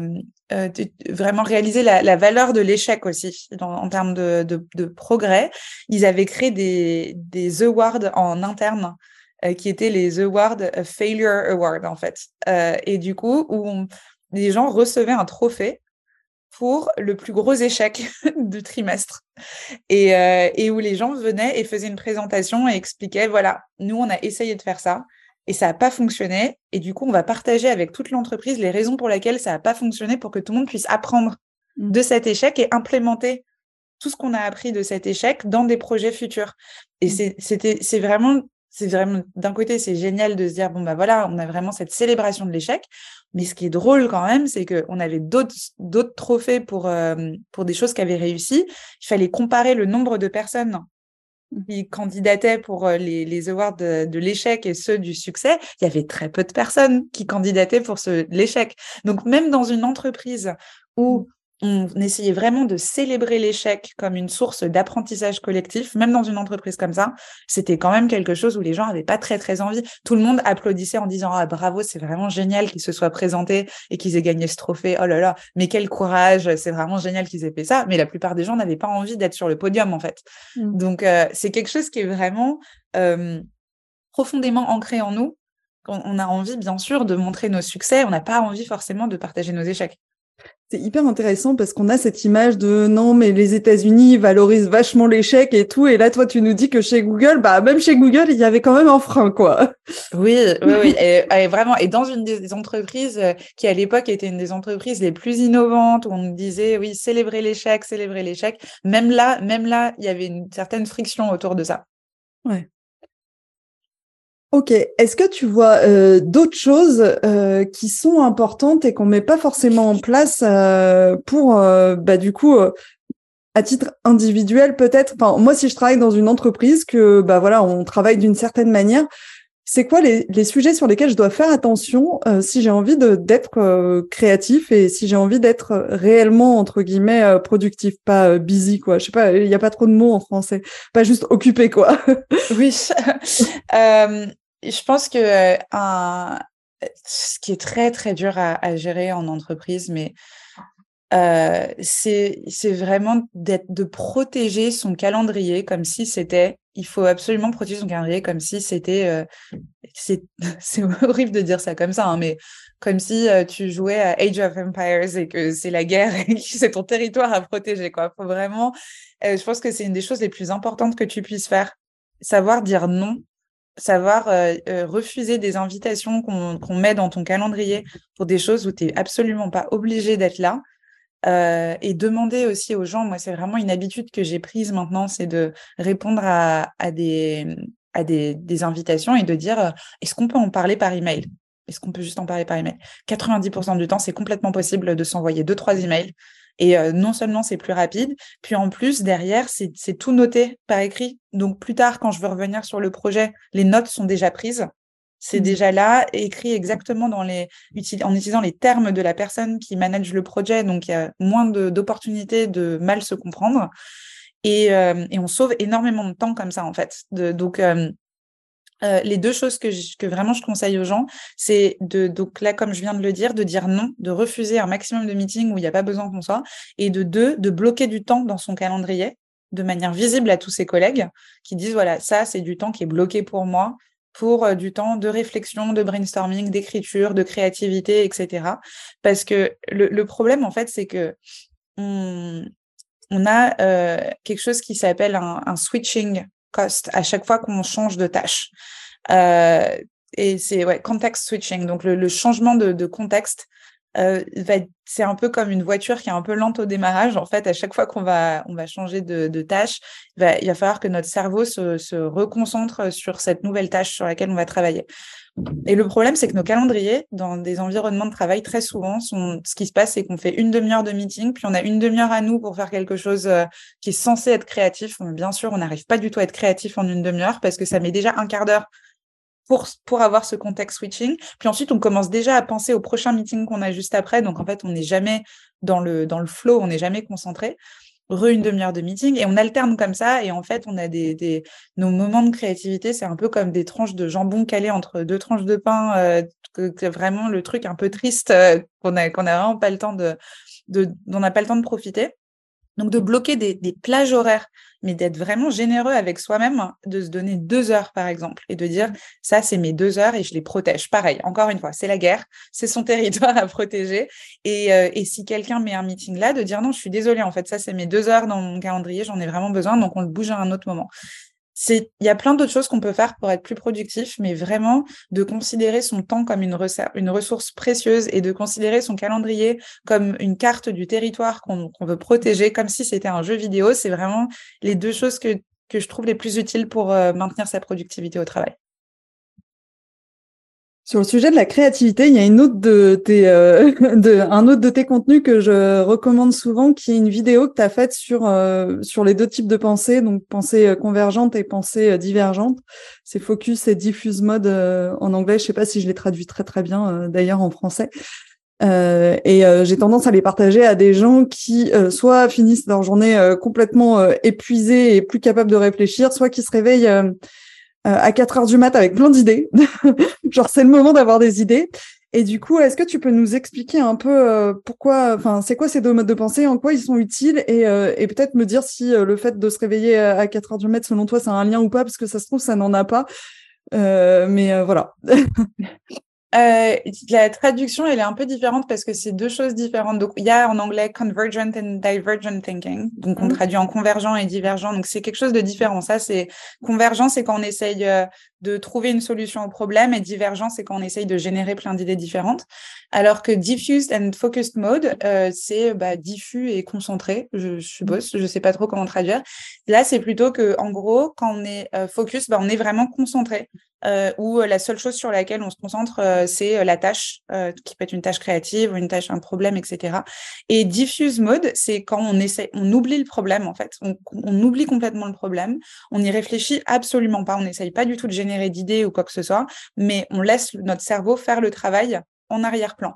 euh, vraiment réaliser la, valeur de l'échec aussi en termes de, de, progrès, ils avaient créé des, des awards en interne qui étaient les awards Failure Award, en fait. et du coup, où les gens recevaient un trophée pour le plus gros échec du trimestre. Et, euh, et, où les gens venaient et faisaient une présentation et expliquaient, voilà, nous, on a essayé de faire ça et ça n'a pas fonctionné. Et du coup, on va partager avec toute l'entreprise les raisons pour lesquelles ça n'a pas fonctionné pour que tout le monde puisse apprendre mmh. de cet échec et implémenter tout ce qu'on a appris de cet échec dans des projets futurs. Et mmh. c'était, c'est vraiment c'est vraiment d'un côté c'est génial de se dire bon bah voilà on a vraiment cette célébration de l'échec. Mais ce qui est drôle quand même c'est que on avait d'autres d'autres trophées pour euh, pour des choses qui avaient réussi il fallait comparer le nombre de personnes qui candidataient pour euh, les, les awards de, de l'échec et ceux du succès, il y avait très peu de personnes qui candidataient pour ce, l'échec. Donc même dans une entreprise où on essayait vraiment de célébrer l'échec comme une source d'apprentissage collectif, même dans une entreprise comme ça, c'était quand même quelque chose où les gens n'avaient pas très très envie. Tout le monde applaudissait en disant ah bravo, c'est vraiment génial qu'ils se soient présentés et qu'ils aient gagné ce trophée. Oh là là, mais quel courage, c'est vraiment génial qu'ils aient fait ça. Mais la plupart des gens n'avaient pas envie d'être sur le podium en fait. Mmh. Donc euh, c'est quelque chose qui est vraiment profondément ancré en nous. On a envie bien sûr de montrer nos succès, on n'a pas envie forcément de partager nos échecs. C'est hyper intéressant parce qu'on a cette image de non, mais les États-Unis valorisent vachement l'échec et tout. Et là, toi, tu nous dis que chez Google, bah, même chez Google, il y avait quand même un frein, quoi. Oui, oui, oui. et, vraiment. Et dans une des entreprises euh, qui, à l'époque, était une des entreprises les plus innovantes, où on nous disait, oui, célébrer l'échec, célébrer l'échec. Même là, même là, il y avait une certaine friction autour de ça. Ouais. Ok. Est-ce que tu vois euh, d'autres choses euh, qui sont importantes et qu'on met pas forcément en place euh, pour, bah, du coup, à titre individuel peut-être? Enfin, moi, si je travaille dans une entreprise, que bah voilà, on travaille d'une certaine manière. C'est quoi les, les, sujets sur lesquels je dois faire attention si j'ai envie d'être créatif et si j'ai envie d'être réellement entre guillemets productif, pas busy quoi? Je sais pas, il n'y a pas trop de mots en français, pas juste occupé quoi. oui. je pense que ce qui est très très dur à, gérer en entreprise, mais euh, c'est vraiment de protéger son calendrier comme si c'était il faut absolument protéger son calendrier comme si c'était euh, c'est horrible de dire ça comme ça hein, mais comme si tu jouais à Age of Empires et que c'est la guerre et que c'est ton territoire à protéger quoi. Faut vraiment je pense que c'est une des choses les plus importantes que tu puisses faire. Savoir dire non savoir refuser des invitations qu'on met dans ton calendrier pour des choses où tu n'es absolument pas obligé d'être là. Euh, et demander aussi aux gens, moi c'est vraiment une habitude que j'ai prise maintenant, c'est de répondre à, des, des, invitations et de dire euh, est-ce qu'on peut en parler par email? Est-ce qu'on peut juste en parler par email? 90% du temps, c'est complètement possible de s'envoyer deux, trois emails. Et euh, non seulement c'est plus rapide, puis en plus, derrière, c'est tout noté par écrit. Donc plus tard, quand je veux revenir sur le projet, les notes sont déjà prises. C'est mmh. déjà là, écrit exactement dans les, en utilisant les termes de la personne qui manage le projet. Donc, il y a moins d'opportunités de, mal se comprendre. Et, euh, et, on sauve énormément de temps comme ça, en fait. De, donc, euh, euh, les deux choses que, vraiment je conseille aux gens, c'est de, donc là, comme je viens de le dire, de dire non, de refuser un maximum de meetings où il n'y a pas besoin qu'on soit, et de deux, de bloquer du temps dans son calendrier de manière visible à tous ses collègues qui disent voilà, ça, c'est du temps qui est bloqué pour moi pour euh, du temps de réflexion, de brainstorming, d'écriture, de créativité, etc. Parce que le, problème, en fait, c'est que on, a euh, quelque chose qui s'appelle un, switching cost à chaque fois qu'on change de tâche. Euh, et c'est ouais, context switching, donc le, changement de, contexte c'est un peu comme une voiture qui est un peu lente au démarrage. En fait, à chaque fois qu'on va, changer de, tâche, il va, falloir que notre cerveau se, reconcentre sur cette nouvelle tâche sur laquelle on va travailler. Et le problème, c'est que nos calendriers, dans des environnements de travail, très souvent, ce qui se passe, c'est qu'on fait une demi-heure de meeting, puis on a une demi-heure à nous pour faire quelque chose qui est censé être créatif. Bien sûr, on n'arrive pas du tout à être créatif en une demi-heure parce que ça met déjà un quart d'heure pour, avoir ce contexte switching. Puis ensuite, on commence déjà à penser au prochain meeting qu'on a juste après. Donc, en fait, on n'est jamais dans le, flow, on n'est jamais concentré. Re une demi-heure de meeting et on alterne comme ça. Et en fait, on a des, nos moments de créativité, c'est un peu comme des tranches de jambon calées entre deux tranches de pain. Euh, que, vraiment le truc un peu triste euh, qu'on a qu'on a vraiment pas le temps de, n'a pas le temps de profiter. Donc de bloquer des, des plages horaires mais d'être vraiment généreux avec soi-même, de se donner deux heures, par exemple, et de dire, ça, c'est mes deux heures et je les protège. Pareil, encore une fois, c'est la guerre, c'est son territoire à protéger. Et, euh, et si quelqu'un met un meeting là, de dire, non, je suis désolée, en fait, ça, c'est mes deux heures dans mon calendrier, j'en ai vraiment besoin, donc on le bouge à un autre moment il y a plein d'autres choses qu'on peut faire pour être plus productif, mais vraiment de considérer son temps comme une, ressource précieuse et de considérer son calendrier comme une carte du territoire qu'on veut protéger, comme si c'était un jeu vidéo. C'est vraiment les deux choses que, que je trouve les plus utiles pour euh, maintenir sa productivité au travail. Sur le sujet de la créativité, il y a une autre de tes, euh, de, un autre de tes contenus que je recommande souvent, qui est une vidéo que tu as faite sur, euh, sur les deux types de pensée, donc pensée euh, convergente et pensée divergente. C'est focus et diffuse mode en anglais. Je sais pas si je l'ai traduit très très bien d'ailleurs en français. et j'ai tendance à les partager à des gens qui soit finissent leur journée complètement épuisés et plus capables de réfléchir, soit qui se réveillent euh, à 4 heures du mat avec plein d'idées. Genre, c'est le moment d'avoir des idées. Et du coup, est-ce que tu peux nous expliquer un peu euh, pourquoi, enfin, c'est quoi ces deux modes de pensée, en quoi ils sont utiles et, euh, peut-être me dire si le fait de se réveiller à 4 heures du mat, selon toi, ça a un lien ou pas, parce que ça se trouve, ça n'en a pas. mais voilà. Euh, la traduction, elle est un peu différente parce que c'est deux choses différentes. Donc, il y a en anglais convergent and divergent thinking. Donc, on mmh. traduit en convergent et divergent. Donc, c'est quelque chose de différent. Ça, c'est convergent, c'est quand on essaye euh, de trouver une solution au problème et divergent, c'est quand on essaye de générer plein d'idées différentes. Alors que diffused and focused mode, euh, c'est bah, diffus et concentré, je, suppose. Je sais pas trop comment traduire. Là, c'est plutôt que, en gros, quand on est focus, bah, on est vraiment concentré euh, où la seule chose sur laquelle on se concentre, euh, c'est euh, la tâche, euh, qui peut être une tâche créative une tâche, un problème, etc. Et diffuse mode, c'est quand on essaie, on oublie le problème en fait, on, on oublie complètement le problème, on n'y réfléchit absolument pas, on n'essaye pas du tout de générer d'idées ou quoi que ce soit, mais on laisse notre cerveau faire le travail en arrière-plan.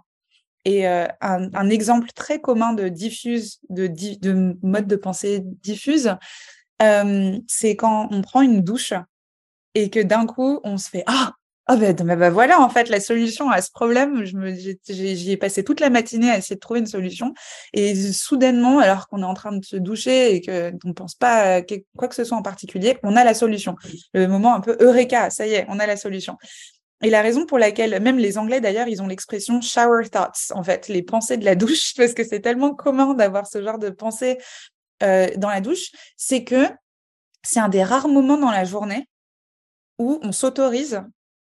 Et euh, un, un, exemple très commun de diffuse, de, de mode de pensée diffuse, euh, c'est quand on prend une douche et que d'un coup, on se fait Ah, Ah ben bah, voilà, en fait, la solution à ce problème, j'y ai passé toute la matinée à essayer de trouver une solution. Et soudainement, alors qu'on est en train de se doucher et qu'on ne pense pas à quoi que ce soit en particulier, on a la solution. Le moment un peu eureka, ça y est, on a la solution. Et la raison pour laquelle, même les Anglais d'ailleurs, ils ont l'expression shower thoughts, en fait, les pensées de la douche, parce que c'est tellement commun d'avoir ce genre de pensées euh, dans la douche, c'est que c'est un des rares moments dans la journée où on s'autorise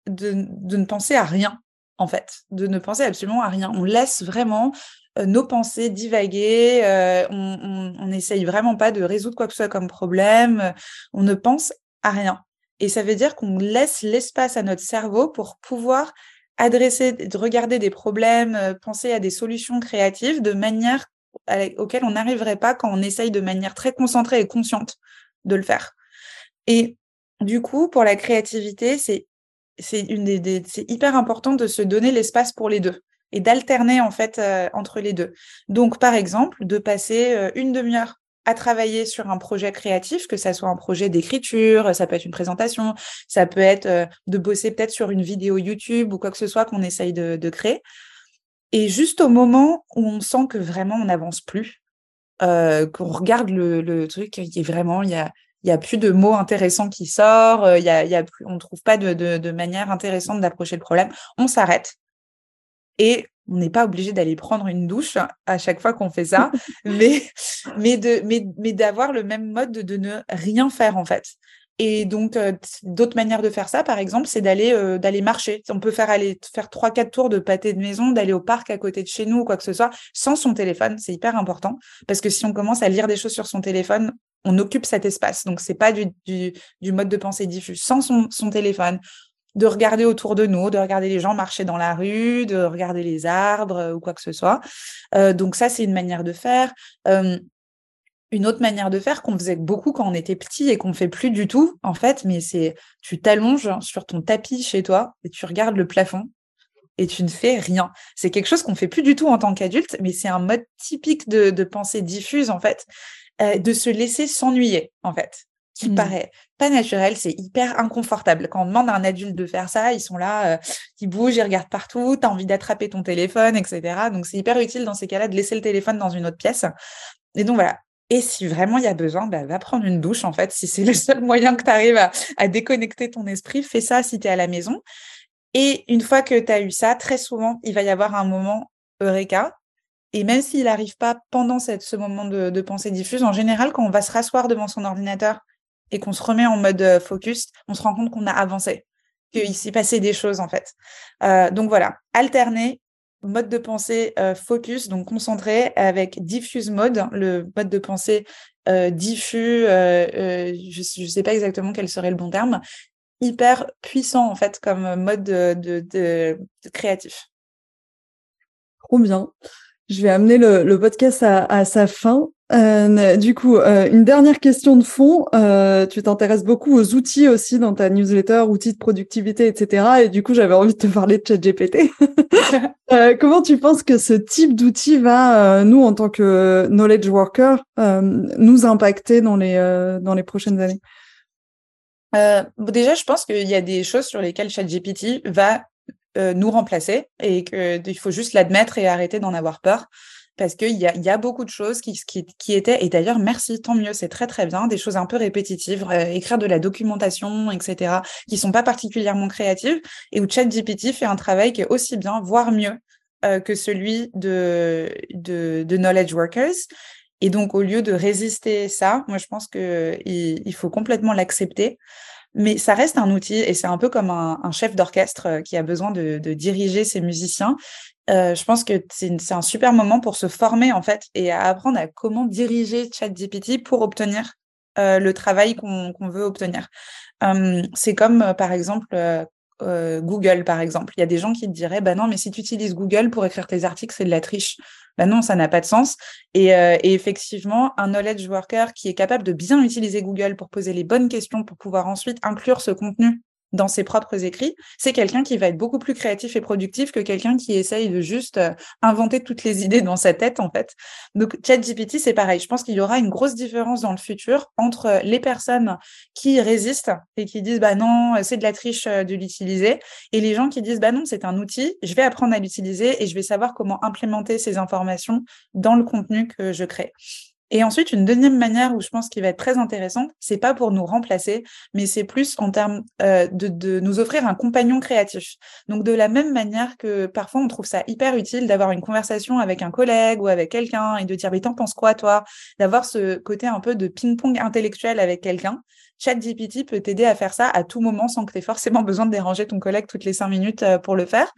de, ne penser à rien, en fait, de ne penser absolument à rien. On laisse vraiment euh, nos pensées divaguer, euh, on n'essaye vraiment pas de résoudre quoi que ce soit comme problème, on ne pense à rien. Et ça veut dire qu'on laisse l'espace à notre cerveau pour pouvoir adresser, de regarder des problèmes, euh, penser à des solutions créatives de manière auxquelles on n'arriverait pas quand on essaye de manière très concentrée et consciente de le faire. Et du coup, pour la créativité, c'est hyper important de se donner l'espace pour les deux et d'alterner en fait euh, entre les deux. Donc par exemple, de passer euh, une demi-heure à travailler sur un projet créatif, que ça soit un projet d'écriture, ça peut être une présentation, ça peut être euh, de bosser peut-être sur une vidéo YouTube ou quoi que ce soit qu'on essaye de, créer. Et juste au moment où on sent que vraiment on n'avance plus, qu'on regarde le, truc, il y a vraiment, il y a, il y a plus de mots intéressants qui sortent, euh, il y a, il y a on ne trouve pas de, de, manière intéressante d'approcher le problème, on s'arrête. Et on n'est pas obligé d'aller prendre une douche à chaque fois qu'on fait ça, mais, mais, de, mais, mais d'avoir le même mode de, de, ne rien faire en fait. Et donc, euh, d'autres manières de faire ça, par exemple, c'est d'aller euh, d'aller marcher. On peut faire aller faire trois quatre tours de pâté de maison, d'aller au parc à côté de chez nous ou quoi que ce soit, sans son téléphone. C'est hyper important parce que si on commence à lire des choses sur son téléphone, on occupe cet espace. Donc, c'est pas du, du, mode de pensée diffus. Sans son, téléphone, de regarder autour de nous, de regarder les gens marcher dans la rue, de regarder les arbres euh, ou quoi que ce soit. Euh, donc, ça, c'est une manière de faire. Une autre manière de faire qu'on faisait beaucoup quand on était petit et qu'on fait plus du tout, en fait, mais c'est tu t'allonges sur ton tapis chez toi et tu regardes le plafond et tu ne fais rien. C'est quelque chose qu'on fait plus du tout en tant qu'adulte, mais c'est un mode typique de, de pensée diffuse, en fait. Euh, de se laisser s'ennuyer, en fait, qui mmh. paraît pas naturel, c'est hyper inconfortable. Quand on demande à un adulte de faire ça, ils sont là, euh, ils bougent, ils regardent partout, tu as envie d'attraper ton téléphone, etc. Donc c'est hyper utile dans ces cas-là de laisser le téléphone dans une autre pièce. Et donc voilà. Et si vraiment il y a besoin, bah, va prendre une douche, en fait. Si c'est le seul moyen que tu arrives à, à, déconnecter ton esprit, fais ça si tu es à la maison. Et une fois que tu as eu ça, très souvent, il va y avoir un moment Eureka et même s'il n'arrive pas pendant cette, ce moment de, pensée diffuse, en général, quand on va se rasseoir devant son ordinateur et qu'on se remet en mode euh, focus, on se rend compte qu'on a avancé, qu'il s'est passé des choses en fait. Euh, donc voilà, alterner mode de pensée euh, focus, donc concentré, avec diffuse mode, le mode de pensée diffus, je ne sais pas exactement quel serait le bon terme, hyper puissant en fait comme mode de, de créatif. Trop bien. Je vais amener le, podcast à, sa fin. Euh, du coup, euh, une dernière question de fond. Euh, tu t'intéresses beaucoup aux outils aussi dans ta newsletter, outils de productivité, etc. Et du coup, j'avais envie de te parler de ChatGPT. comment tu penses que ce type d'outil va, nous, en tant que knowledge worker, nous impacter dans les, dans les prochaines années? Déjà, je pense qu'il y a des choses sur lesquelles ChatGPT va euh, nous remplacer et qu'il faut juste l'admettre et arrêter d'en avoir peur parce qu'il y a, y a beaucoup de choses qui, qui, étaient, et d'ailleurs, merci, tant mieux, c'est très très bien, des choses un peu répétitives, euh, écrire de la documentation, etc., qui sont pas particulièrement créatives, et où ChatGPT fait un travail qui est aussi bien, voire mieux, euh, que celui de, de, de, Knowledge Workers. Et donc, au lieu de résister ça, moi, je pense qu'il il faut complètement l'accepter. Mais ça reste un outil et c'est un peu comme un, chef d'orchestre euh, qui a besoin de, diriger ses musiciens. Euh, je pense que c'est un super moment pour se former en fait et à apprendre à comment diriger ChatGPT pour obtenir euh, le travail qu'on veut obtenir. c'est comme par exemple Google par exemple. Il y a des gens qui te diraient bah non mais si tu utilises Google pour écrire tes articles c'est de la triche. Ben non, ça n'a pas de sens. Euh, et, effectivement, un knowledge worker qui est capable de bien utiliser Google pour poser les bonnes questions, pour pouvoir ensuite inclure ce contenu dans ses propres écrits, c'est quelqu'un qui va être beaucoup plus créatif et productif que quelqu'un qui essaye de juste euh, inventer toutes les idées dans sa tête, en fait. Donc, ChatGPT, c'est pareil. Je pense qu'il y aura une grosse différence dans le futur entre les personnes qui résistent et qui disent, bah non, c'est de la triche euh, de l'utiliser, et les gens qui disent, bah non, c'est un outil, je vais apprendre à l'utiliser et je vais savoir comment implémenter ces informations dans le contenu que je crée. Et ensuite, une deuxième manière où je pense qu'il va être très intéressante, c'est pas pour nous remplacer, mais c'est plus en termes euh, de, de, nous offrir un compagnon créatif. Donc, de la même manière que parfois on trouve ça hyper utile d'avoir une conversation avec un collègue ou avec quelqu'un et de dire, mais t'en penses quoi, toi? D'avoir ce côté un peu de ping-pong intellectuel avec quelqu'un. ChatGPT peut t'aider à faire ça à tout moment sans que tu aies forcément besoin de déranger ton collègue toutes les cinq minutes euh, pour le faire.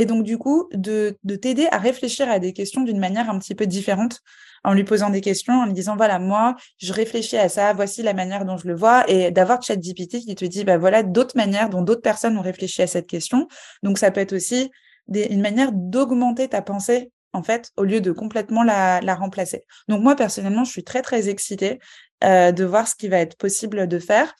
Et donc, du coup, de, de t'aider à réfléchir à des questions d'une manière un petit peu différente en lui posant des questions, en lui disant, voilà, moi, je réfléchis à ça, voici la manière dont je le vois, et d'avoir ChatGPT qui te dit, bah voilà, d'autres manières dont d'autres personnes ont réfléchi à cette question. Donc, ça peut être aussi une manière d'augmenter ta pensée en fait, au lieu de complètement la, la, remplacer. Donc moi, personnellement, je suis très, très excitée euh, de voir ce qui va être possible de faire.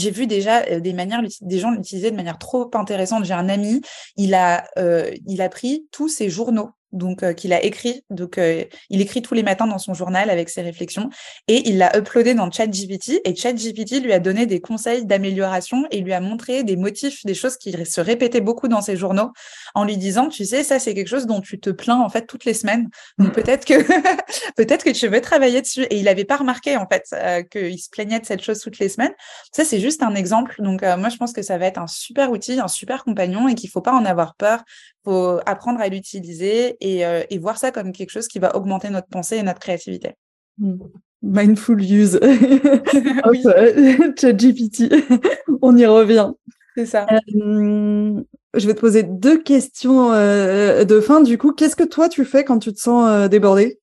J'ai vu déjà euh, des manières, des gens l'utiliser de manière trop intéressante. J'ai un ami, il a, euh, il a pris tous ses journaux donc euh, qu'il a écrit. Donc euh, il écrit tous les matins dans son journal avec ses réflexions et il l'a uploadé dans ChatGPT et ChatGPT lui a donné des conseils d'amélioration et lui a montré des motifs, des choses qui se répétaient beaucoup dans ses journaux en lui disant tu sais ça c'est quelque chose dont tu te plains en fait toutes les semaines. Donc mmh. peut-être que peut-être que tu veux travailler dessus et il avait pas remarqué en fait euh, qu'il se plaignait de cette chose toutes les semaines. Ça c'est juste un exemple. Donc moi je pense que ça va être un super outil, un super compagnon et qu'il faut pas en avoir peur faut apprendre à l'utiliser et, euh, et, voir ça comme quelque chose qui va augmenter notre pensée et notre créativité. Hmm. Mindful use. ChatGPT. On y revient. C'est ça. Euh, je vais te poser deux questions euh, de fin. Du coup, qu'est-ce que toi tu fais quand tu te sens débordé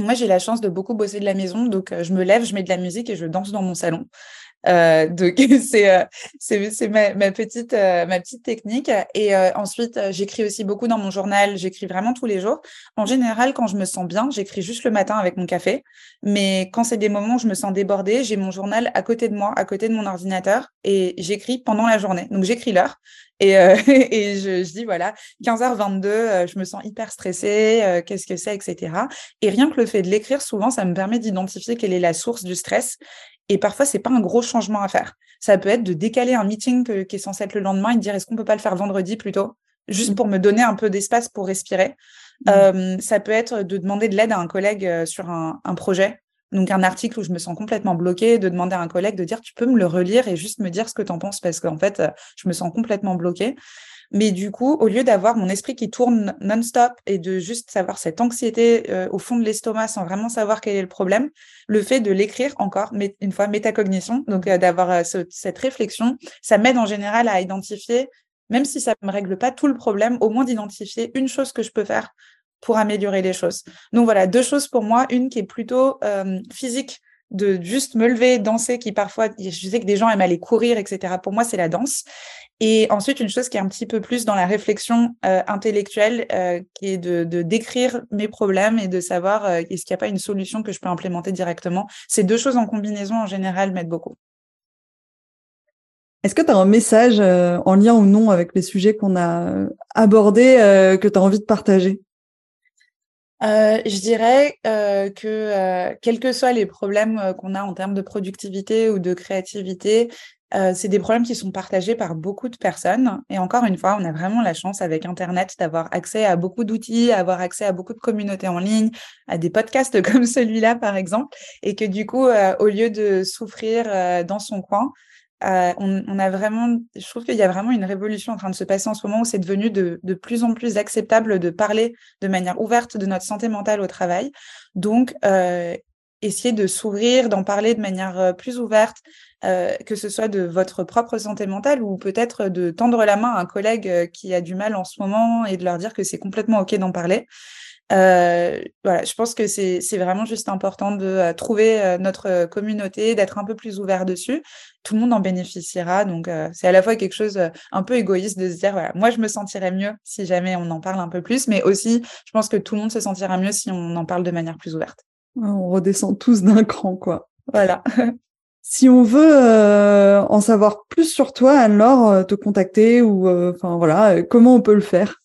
moi, j'ai la chance de beaucoup bosser de la maison, donc je me lève, je mets de la musique et je danse dans mon salon. Euh, donc c'est euh, c'est ma, petite euh, ma petite technique. Et euh, ensuite j'écris aussi beaucoup dans mon journal. J'écris vraiment tous les jours. En général quand je me sens bien j'écris juste le matin avec mon café. Mais quand c'est des moments où je me sens débordée j'ai mon journal à côté de moi à côté de mon ordinateur et j'écris pendant la journée. Donc j'écris l'heure. Et, et je, je, dis voilà 15h22 je me sens hyper stressée qu'est-ce que c'est etc et rien que le fait de l'écrire souvent ça me permet d'identifier quelle est la source du stress et parfois, c'est pas un gros changement à faire. Ça peut être de décaler un meeting qui est censé être le lendemain et de dire est-ce qu'on peut pas le faire vendredi plutôt, juste mmh. pour me donner un peu d'espace pour respirer. Mmh. Euh, ça peut être de demander de l'aide à un collègue euh, sur un, un, projet. Donc un article où je me sens complètement bloquée, de demander à un collègue de dire tu peux me le relire et juste me dire ce que tu en penses parce qu'en fait euh, je me sens complètement bloquée. Mais du coup, au lieu d'avoir mon esprit qui tourne non-stop et de juste savoir cette anxiété euh, au fond de l'estomac sans vraiment savoir quel est le problème, le fait de l'écrire encore, une fois métacognition, donc euh, d'avoir euh, cette réflexion, ça m'aide en général à identifier, même si ça ne me règle pas tout le problème, au moins d'identifier une chose que je peux faire pour améliorer les choses. Donc voilà, deux choses pour moi, une qui est plutôt physique, de juste me lever, danser, qui parfois, je sais que des gens aiment aller courir, etc. Pour moi, c'est la danse. Et ensuite, une chose qui est un petit peu plus dans la réflexion euh, intellectuelle, euh, qui est de, de, décrire mes problèmes et de savoir euh, est-ce qu'il n'y a pas une solution que je peux implémenter directement. Ces deux choses en combinaison, en général, m'aident beaucoup. Est-ce que tu as un message en lien ou non avec les sujets qu'on a abordés que tu as envie de partager? Je dirais que quels que soient les problèmes qu'on a en termes de productivité ou de créativité, euh, c'est des problèmes qui sont partagés par beaucoup de personnes. Et encore une fois, on a vraiment la chance avec Internet d'avoir accès à beaucoup d'outils, avoir accès à beaucoup de communautés en ligne, à des podcasts comme celui-là, par exemple. Et que du coup, euh, au lieu de souffrir euh, dans son coin, on, on, a vraiment, je trouve qu'il y a vraiment une révolution en train de se passer en ce moment où c'est devenu de, de, plus en plus acceptable de parler de manière ouverte de notre santé mentale au travail. Donc, essayer de s'ouvrir, d'en parler de manière plus ouverte, euh, que ce soit de votre propre santé mentale ou peut-être de tendre la main à un collègue euh, qui a du mal en ce moment et de leur dire que c'est complètement OK d'en parler. Euh, voilà, je pense que c'est vraiment juste important de euh, trouver notre communauté, d'être un peu plus ouvert dessus. Tout le monde en bénéficiera. Donc, c'est à la fois quelque chose un peu égoïste de se dire, voilà, moi, je me sentirais mieux si jamais on en parle un peu plus, mais aussi, je pense que tout le monde se sentira mieux si on en parle de manière plus ouverte. On redescend tous d'un cran, quoi. Voilà. Si on veut euh, en savoir plus sur toi, Anne-Laure, euh, te contacter ou enfin voilà, comment on peut le faire?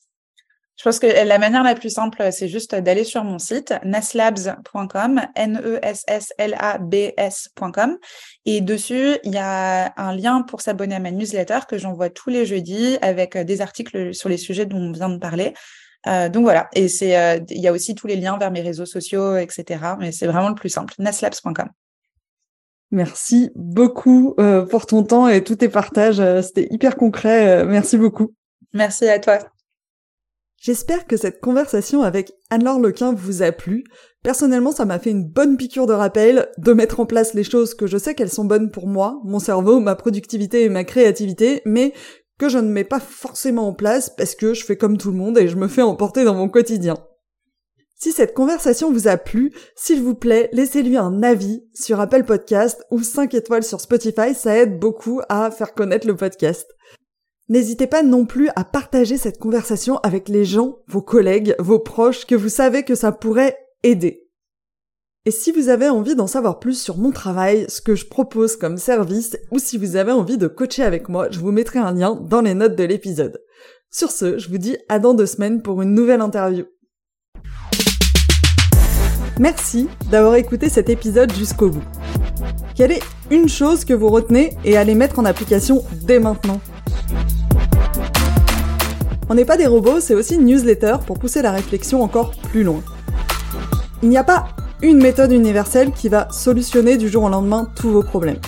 Je pense que la manière la plus simple, c'est juste d'aller sur mon site, neslabs.com, N-E-S-S-L-A-B-S.com. Et dessus, il y a un lien pour s'abonner à ma newsletter que j'envoie tous les jeudis avec des articles sur les sujets dont on vient de parler. Euh, donc voilà, et c'est, euh, il y a aussi tous les liens vers mes réseaux sociaux, etc. Mais c'est vraiment le plus simple, neslabs.com. Merci beaucoup euh, pour ton temps et tous tes partages. C'était hyper concret. merci beaucoup. Merci à toi. J'espère que cette conversation avec Anne-Laure Lequin vous a plu. Personnellement, ça m'a fait une bonne piqûre de rappel de mettre en place les choses que je sais qu'elles sont bonnes pour moi, mon cerveau, ma productivité et ma créativité, mais que je ne mets pas forcément en place parce que je fais comme tout le monde et je me fais emporter dans mon quotidien. Si cette conversation vous a plu, s'il vous plaît, laissez-lui un avis sur Apple Podcast ou 5 étoiles sur Spotify, ça aide beaucoup à faire connaître le podcast. N'hésitez pas non plus à partager cette conversation avec les gens, vos collègues, vos proches, que vous savez que ça pourrait aider. Et si vous avez envie d'en savoir plus sur mon travail, ce que je propose comme service, ou si vous avez envie de coacher avec moi, je vous mettrai un lien dans les notes de l'épisode. Sur ce, je vous dis à dans deux semaines pour une nouvelle interview. Merci d'avoir écouté cet épisode jusqu'au bout. Quelle est une chose que vous retenez et allez mettre en application dès maintenant? On n'est pas des robots, c'est aussi une newsletter pour pousser la réflexion encore plus loin. Il n'y a pas une méthode universelle qui va solutionner du jour au lendemain tous vos problèmes.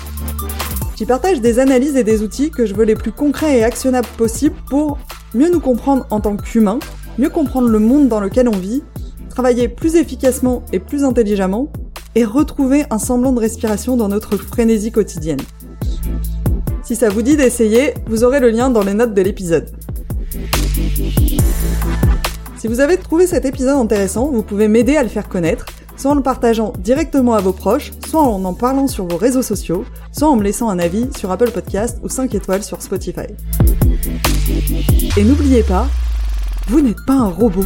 J'y partage des analyses et des outils que je veux les plus concrets et actionnables possibles pour mieux nous comprendre en tant qu'humains, mieux comprendre le monde dans lequel on vit, travailler plus efficacement et plus intelligemment, et retrouver un semblant de respiration dans notre frénésie quotidienne. Si ça vous dit d'essayer, vous aurez le lien dans les notes de l'épisode. Si vous avez trouvé cet épisode intéressant, vous pouvez m'aider à le faire connaître, soit en le partageant directement à vos proches, soit en en parlant sur vos réseaux sociaux, soit en me laissant un avis sur Apple Podcast ou 5 étoiles sur Spotify. Et n'oubliez pas, vous n'êtes pas un robot.